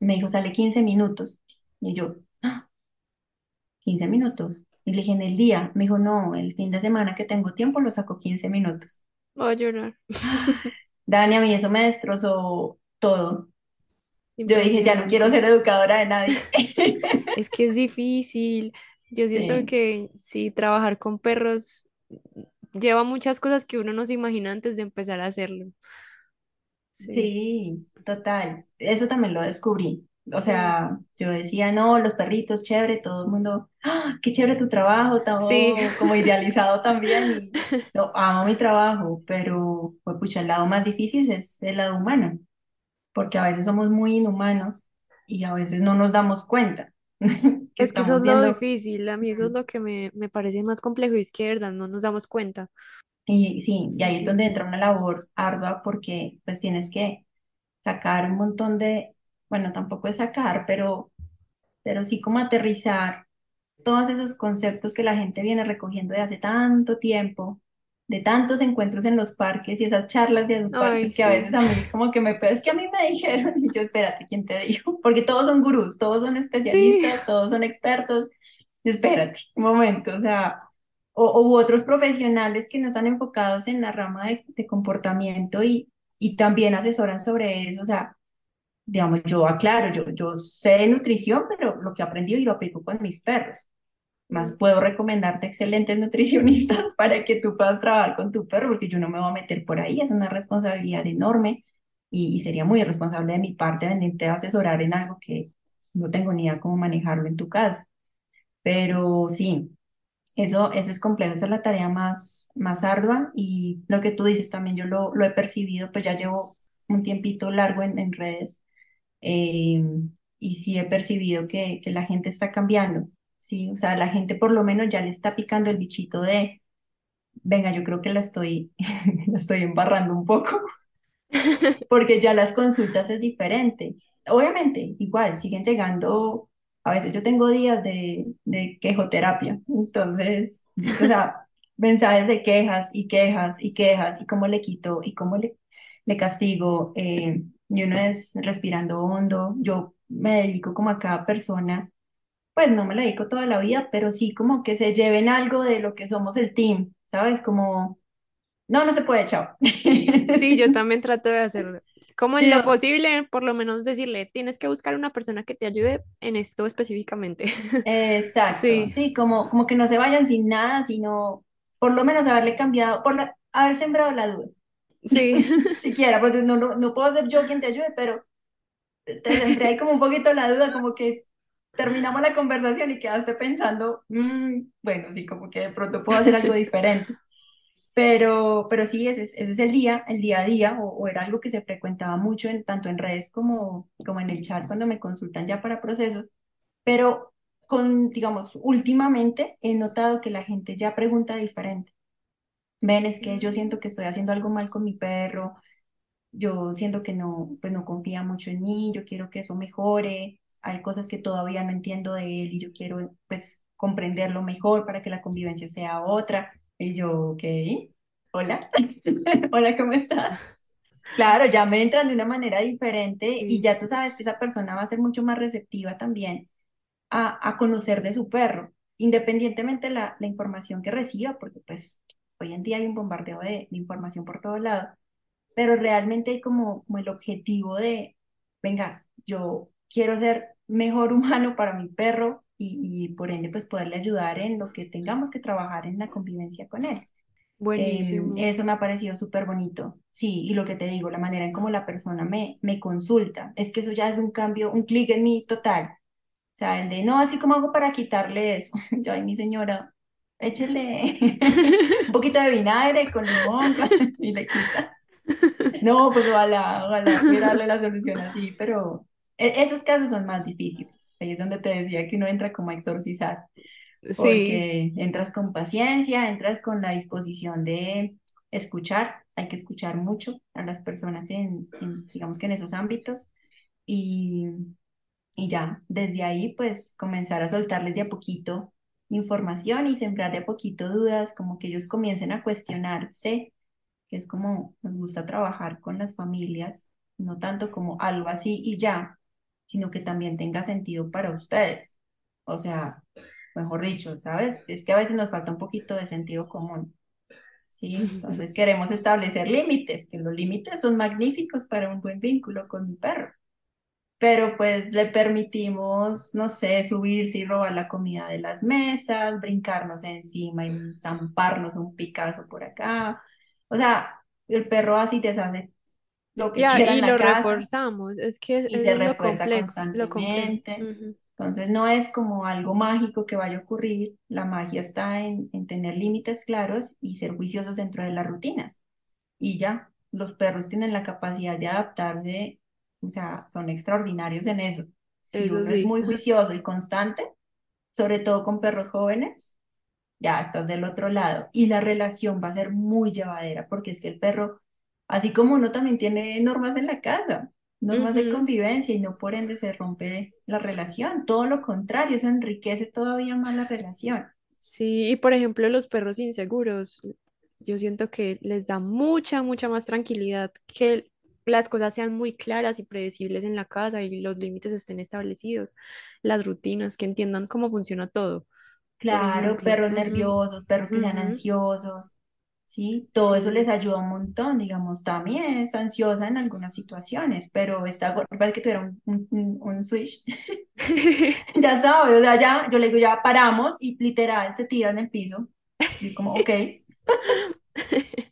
Speaker 2: Me dijo, sale 15 minutos. Y yo, "Ah, 15 minutos. Y le dije, en el día. Me dijo, no, el fin de semana que tengo tiempo lo saco 15 minutos.
Speaker 1: voy a llorar.
Speaker 2: Dani, a mí eso me destrozó todo. Yo dije, ya no quiero
Speaker 1: Impresionante.
Speaker 2: ser educadora de nadie.
Speaker 1: Es que es difícil. Yo siento
Speaker 2: Sí.
Speaker 1: que sí, trabajar con perros lleva muchas cosas que uno no se imagina antes de empezar a hacerlo. Sí.
Speaker 2: Sí, total. Eso también lo descubrí. O sea, yo decía, no, los perritos, chévere, todo el mundo, ¡ah, qué chévere tu trabajo,
Speaker 1: Sí.
Speaker 2: como idealizado también. Y yo amo mi trabajo, pero pues, pucha, el lado más difícil es el lado humano, porque a veces somos muy inhumanos y a veces no nos damos cuenta que
Speaker 1: Es que eso es lo difícil. A mí eso es lo que me, me parece más complejo y es que verdad no nos damos cuenta.
Speaker 2: Y sí, y ahí es donde entra una labor ardua porque pues tienes que sacar un montón de, bueno, tampoco es sacar, pero pero sí como aterrizar todos esos conceptos que la gente viene recogiendo de hace tanto tiempo, de tantos encuentros en los parques y esas charlas de los
Speaker 1: Ay,
Speaker 2: parques que a
Speaker 1: sí.
Speaker 2: veces a mí como que me, pero es que a mí me dijeron, y yo, espérate, ¿quién te dijo? Porque todos son gurús, todos son
Speaker 1: Sí.
Speaker 2: especialistas, todos son expertos, yo, espérate, un momento, o sea, o, u otros profesionales que no están enfocados en la rama de, de comportamiento y, y también asesoran sobre eso, o sea, digamos, yo aclaro, yo, yo sé de nutrición, pero lo que he aprendido y lo aplico con mis perros. Más
Speaker 1: Mm.
Speaker 2: puedo recomendarte excelentes nutricionistas para que tú puedas trabajar con tu perro, porque yo no me voy a meter por ahí, es una responsabilidad enorme y, y sería muy irresponsable de mi parte venirte a asesorar en algo que no tengo ni idea cómo manejarlo en tu caso. Pero sí, eso, eso es complejo, esa es la tarea más, más ardua y lo que tú dices también yo lo, lo he percibido, pues ya llevo un tiempito largo en, en redes eh, y sí he percibido que, que la gente está cambiando, ¿sí? O sea, la gente por lo menos ya le está picando el bichito de, venga, yo creo que la estoy, la estoy embarrando un poco, porque ya las consultas es diferente. Obviamente, igual, siguen llegando, a veces yo tengo días de, de quejoterapia, entonces, o sea, mensajes de quejas y quejas y quejas y cómo le quito y cómo le, le castigo. eh, y uno es respirando hondo, yo me dedico como a cada persona, pues no me la dedico toda la vida, pero sí como que se lleven algo de lo que somos el team, ¿sabes? Como, no, no se puede, chao.
Speaker 1: Sí, yo también trato de hacerlo. Como en
Speaker 2: Sí,
Speaker 1: lo posible, por lo menos decirle, tienes que buscar una persona que te ayude en esto específicamente.
Speaker 2: Exacto,
Speaker 1: Sí,
Speaker 2: sí, como, como que no se vayan sin nada, sino por lo menos haberle cambiado, por la- haber sembrado la duda.
Speaker 1: Sí.
Speaker 2: Siquiera, porque no, no, puedo ser yo quien te ayude, pero te sembré ahí como un poquito la duda, como que terminamos la conversación y quedaste pensando, "Mm, bueno, sí, como que de pronto puedo hacer algo diferente. Pero, pero sí, ese es, ese es el día, el día a día, o, o era algo que se frecuentaba mucho en, tanto en redes como, como en el chat cuando me consultan ya para procesos. Pero con, digamos, últimamente he notado que la gente ya pregunta diferente. Ven, es que yo siento que estoy haciendo algo mal con mi perro, yo siento que no, pues no confía mucho en mí, yo quiero que eso mejore, hay cosas que todavía no entiendo de él y yo quiero pues comprenderlo mejor para que la convivencia sea otra. Y yo, ok, hola, hola, ¿cómo estás? Claro, ya me entran de una manera diferente y ya tú sabes que esa persona va a ser mucho más receptiva también a, a conocer de su perro, independientemente la, la información que reciba, porque pues hoy en día hay un bombardeo de, de información por todos lados pero realmente hay como, como el objetivo de, venga, yo quiero ser mejor humano para mi perro y, y por ende pues poderle ayudar en lo que tengamos que trabajar en la convivencia con él. Em,
Speaker 1: buenísimo.
Speaker 2: eso me ha parecido súper bonito. Sí, y lo que te digo, la manera en cómo la persona me, me consulta, es que eso ya es un cambio, un clic en mí total. O sea, el de, no, así como hago para quitarle eso. Yo, ay, mi señora, échele un poquito de vinagre con limón y le quita. No, pues ojalá, ojalá darle la solución así, pero e- esos casos son más difíciles. Ahí es donde te decía que uno entra como a exorcizar,
Speaker 1: Sí,
Speaker 2: porque entras con paciencia, entras con la disposición de escuchar. Hay que escuchar mucho a las personas en, en, digamos que en esos ámbitos y, y ya, desde ahí pues comenzar a soltarles de a poquito información y sembrar de a poquito dudas, como que ellos comiencen a cuestionarse que es como nos gusta trabajar con las familias, no tanto como algo así y ya, sino que también tenga sentido para ustedes. O sea, mejor dicho, ¿sabes? Es que a veces nos falta un poquito de sentido común, ¿sí? Entonces queremos establecer límites, que los límites son magníficos para un buen vínculo con mi perro. Pero pues le permitimos, no sé, subirse y robar la comida de las mesas, brincarnos encima y zamparnos un Picasso por acá. O sea, el perro así te hace lo que
Speaker 1: ya,
Speaker 2: quiera en
Speaker 1: y
Speaker 2: la
Speaker 1: lo
Speaker 2: casa
Speaker 1: reforzamos. Es que
Speaker 2: y
Speaker 1: eso
Speaker 2: se
Speaker 1: es lo
Speaker 2: refuerza
Speaker 1: complejo, lo complejo.
Speaker 2: constantemente.
Speaker 1: Ujú.
Speaker 2: Entonces no es como algo mágico que vaya a ocurrir. La magia está en, en tener límites claros y ser juiciosos dentro de las rutinas. Y ya, los perros tienen la capacidad de adaptarse, o sea, son extraordinarios en eso. Si
Speaker 1: Eso
Speaker 2: uno es muy juicioso y constante, sobre todo con perros jóvenes, ya estás del otro lado y la relación va a ser muy llevadera porque es que el perro, así como uno también tiene normas en la casa, normas de convivencia y no por ende se rompe la relación, todo lo contrario, eso enriquece todavía más la relación.
Speaker 1: Sí, y por ejemplo, los perros inseguros, yo siento que les da mucha, mucha más tranquilidad que las cosas sean muy claras y predecibles en la casa y los límites estén establecidos, las rutinas, que entiendan cómo funciona todo,
Speaker 2: Claro, perros nerviosos, perros que sean
Speaker 1: ujú,
Speaker 2: ansiosos, ¿sí? Todo eso les
Speaker 1: Sí.
Speaker 2: ayuda un montón, digamos, también es ansiosa en algunas situaciones, pero está, parece que tuviera un, un, un- switch, ya sabes, o sea, ya, yo le digo, ya paramos y literal se tira en el piso, y como, ok,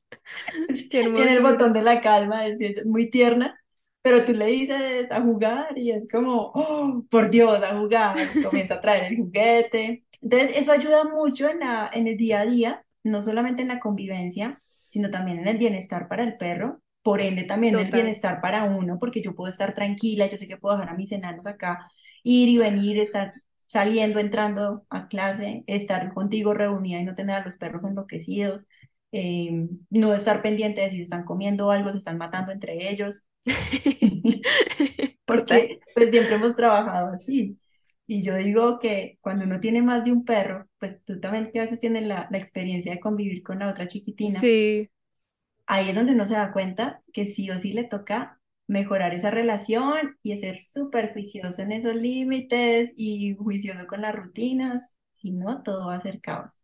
Speaker 2: tiene el botón de la calma, es muy tierna, pero tú le dices a jugar y es como, oh, por Dios, a jugar, comienza a traer el juguete. Entonces, eso ayuda mucho en la, en el día a día, no solamente en la convivencia, sino también en el bienestar para el perro, por ende también el
Speaker 1: Total.
Speaker 2: bienestar para uno, porque yo puedo estar tranquila, yo sé que puedo dejar a mis enanos acá, ir y venir, estar saliendo, entrando a clase, estar contigo reunida y no tener a los perros enloquecidos eh, no estar pendiente de si se están comiendo algo, se están matando entre ellos, porque pues siempre hemos trabajado así. Y yo digo que cuando uno tiene más de un perro, pues tú también que a veces tienes la, la experiencia de convivir con la otra chiquitina,
Speaker 1: Sí,
Speaker 2: ahí es donde uno se da cuenta que sí o sí le toca mejorar esa relación y ser súper juicioso en esos límites y juicioso con las rutinas, si no, todo va a ser caos.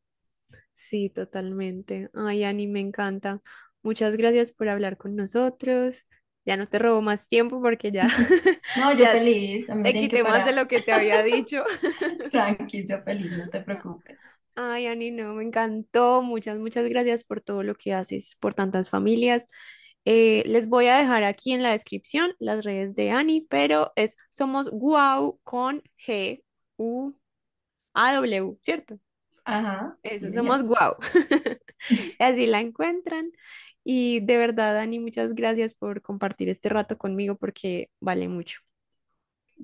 Speaker 1: Sí, totalmente. Ay, Ani, me encanta. Muchas gracias por hablar con nosotros. Ya no te robo más tiempo porque ya,
Speaker 2: No, yo
Speaker 1: ya
Speaker 2: feliz, a mí me
Speaker 1: te
Speaker 2: tienen que
Speaker 1: quité más de
Speaker 2: parar.
Speaker 1: lo que te había dicho.
Speaker 2: Tranqui, yo feliz, no te preocupes.
Speaker 1: Ay, Ani, no, me encantó. Muchas, muchas gracias por todo lo que haces por tantas familias. Eh, les voy a dejar aquí en la descripción las redes de Ani, pero es Somos Guau con G, U, A, W, ¿cierto?
Speaker 2: Ajá,
Speaker 1: Eso,
Speaker 2: sí,
Speaker 1: somos. Guau. Así la encuentran. Y de verdad, Ani, muchas gracias por compartir este rato conmigo porque vale mucho.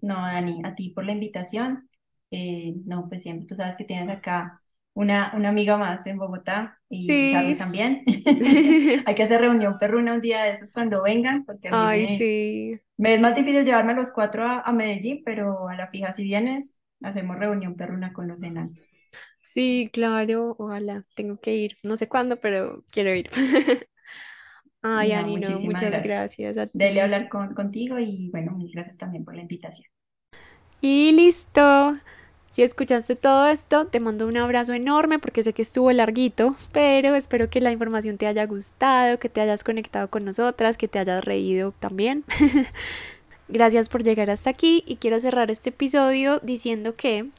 Speaker 2: No, Dani, a ti por la invitación. Eh, no, pues siempre tú sabes que tienes acá una, una amiga más en Bogotá y Charlie
Speaker 1: Sí.
Speaker 2: también. Hay que hacer reunión perruna un día de esos cuando vengan, porque a mí
Speaker 1: Ay,
Speaker 2: me,
Speaker 1: sí.
Speaker 2: me es más difícil llevarme a los cuatro a, a Medellín, pero a la fija si vienes, hacemos reunión perruna con los enanos.
Speaker 1: Sí, claro, ojalá. Tengo que ir. No sé cuándo, pero quiero ir. Ay,
Speaker 2: No,
Speaker 1: Ani, no,
Speaker 2: muchísimas
Speaker 1: muchas
Speaker 2: gracias.
Speaker 1: gracias a
Speaker 2: Dele
Speaker 1: ti.
Speaker 2: hablar con, contigo y bueno, mil gracias también por la invitación.
Speaker 1: Y listo. Si escuchaste todo esto, te mando un abrazo enorme porque sé que estuvo larguito, pero espero que la información te haya gustado, que te hayas conectado con nosotras, que te hayas reído también. Gracias por llegar hasta aquí y quiero cerrar este episodio diciendo que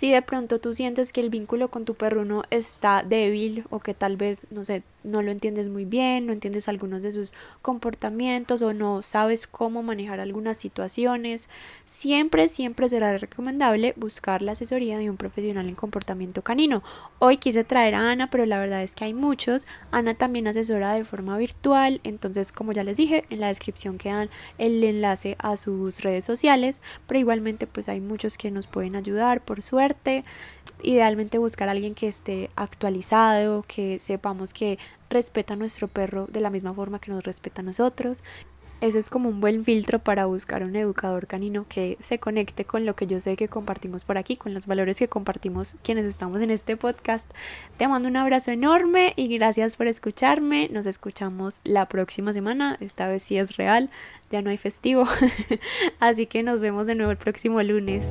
Speaker 1: si de pronto tú sientes que el vínculo con tu perruno está débil o que tal vez, no sé, no lo entiendes muy bien, no entiendes algunos de sus comportamientos o no sabes cómo manejar algunas situaciones, siempre, siempre será recomendable buscar la asesoría de un profesional en comportamiento canino. Hoy quise traer a Ana, pero la verdad es que hay muchos. Ana también asesora de forma virtual, entonces como ya les dije, en la descripción quedan el enlace a sus redes sociales, pero igualmente pues hay muchos que nos pueden ayudar por suerte. Idealmente buscar a alguien que esté actualizado, que sepamos que respeta a nuestro perro de la misma forma que nos respeta a nosotros. Ese es como un buen filtro para buscar un educador canino que se conecte con lo que yo sé que compartimos por aquí, con los valores que compartimos quienes estamos en este podcast. Te mando un abrazo enorme y gracias por escucharme. Nos escuchamos la próxima semana. Esta vez sí es real, ya no hay festivo. Así que nos vemos de nuevo el próximo lunes.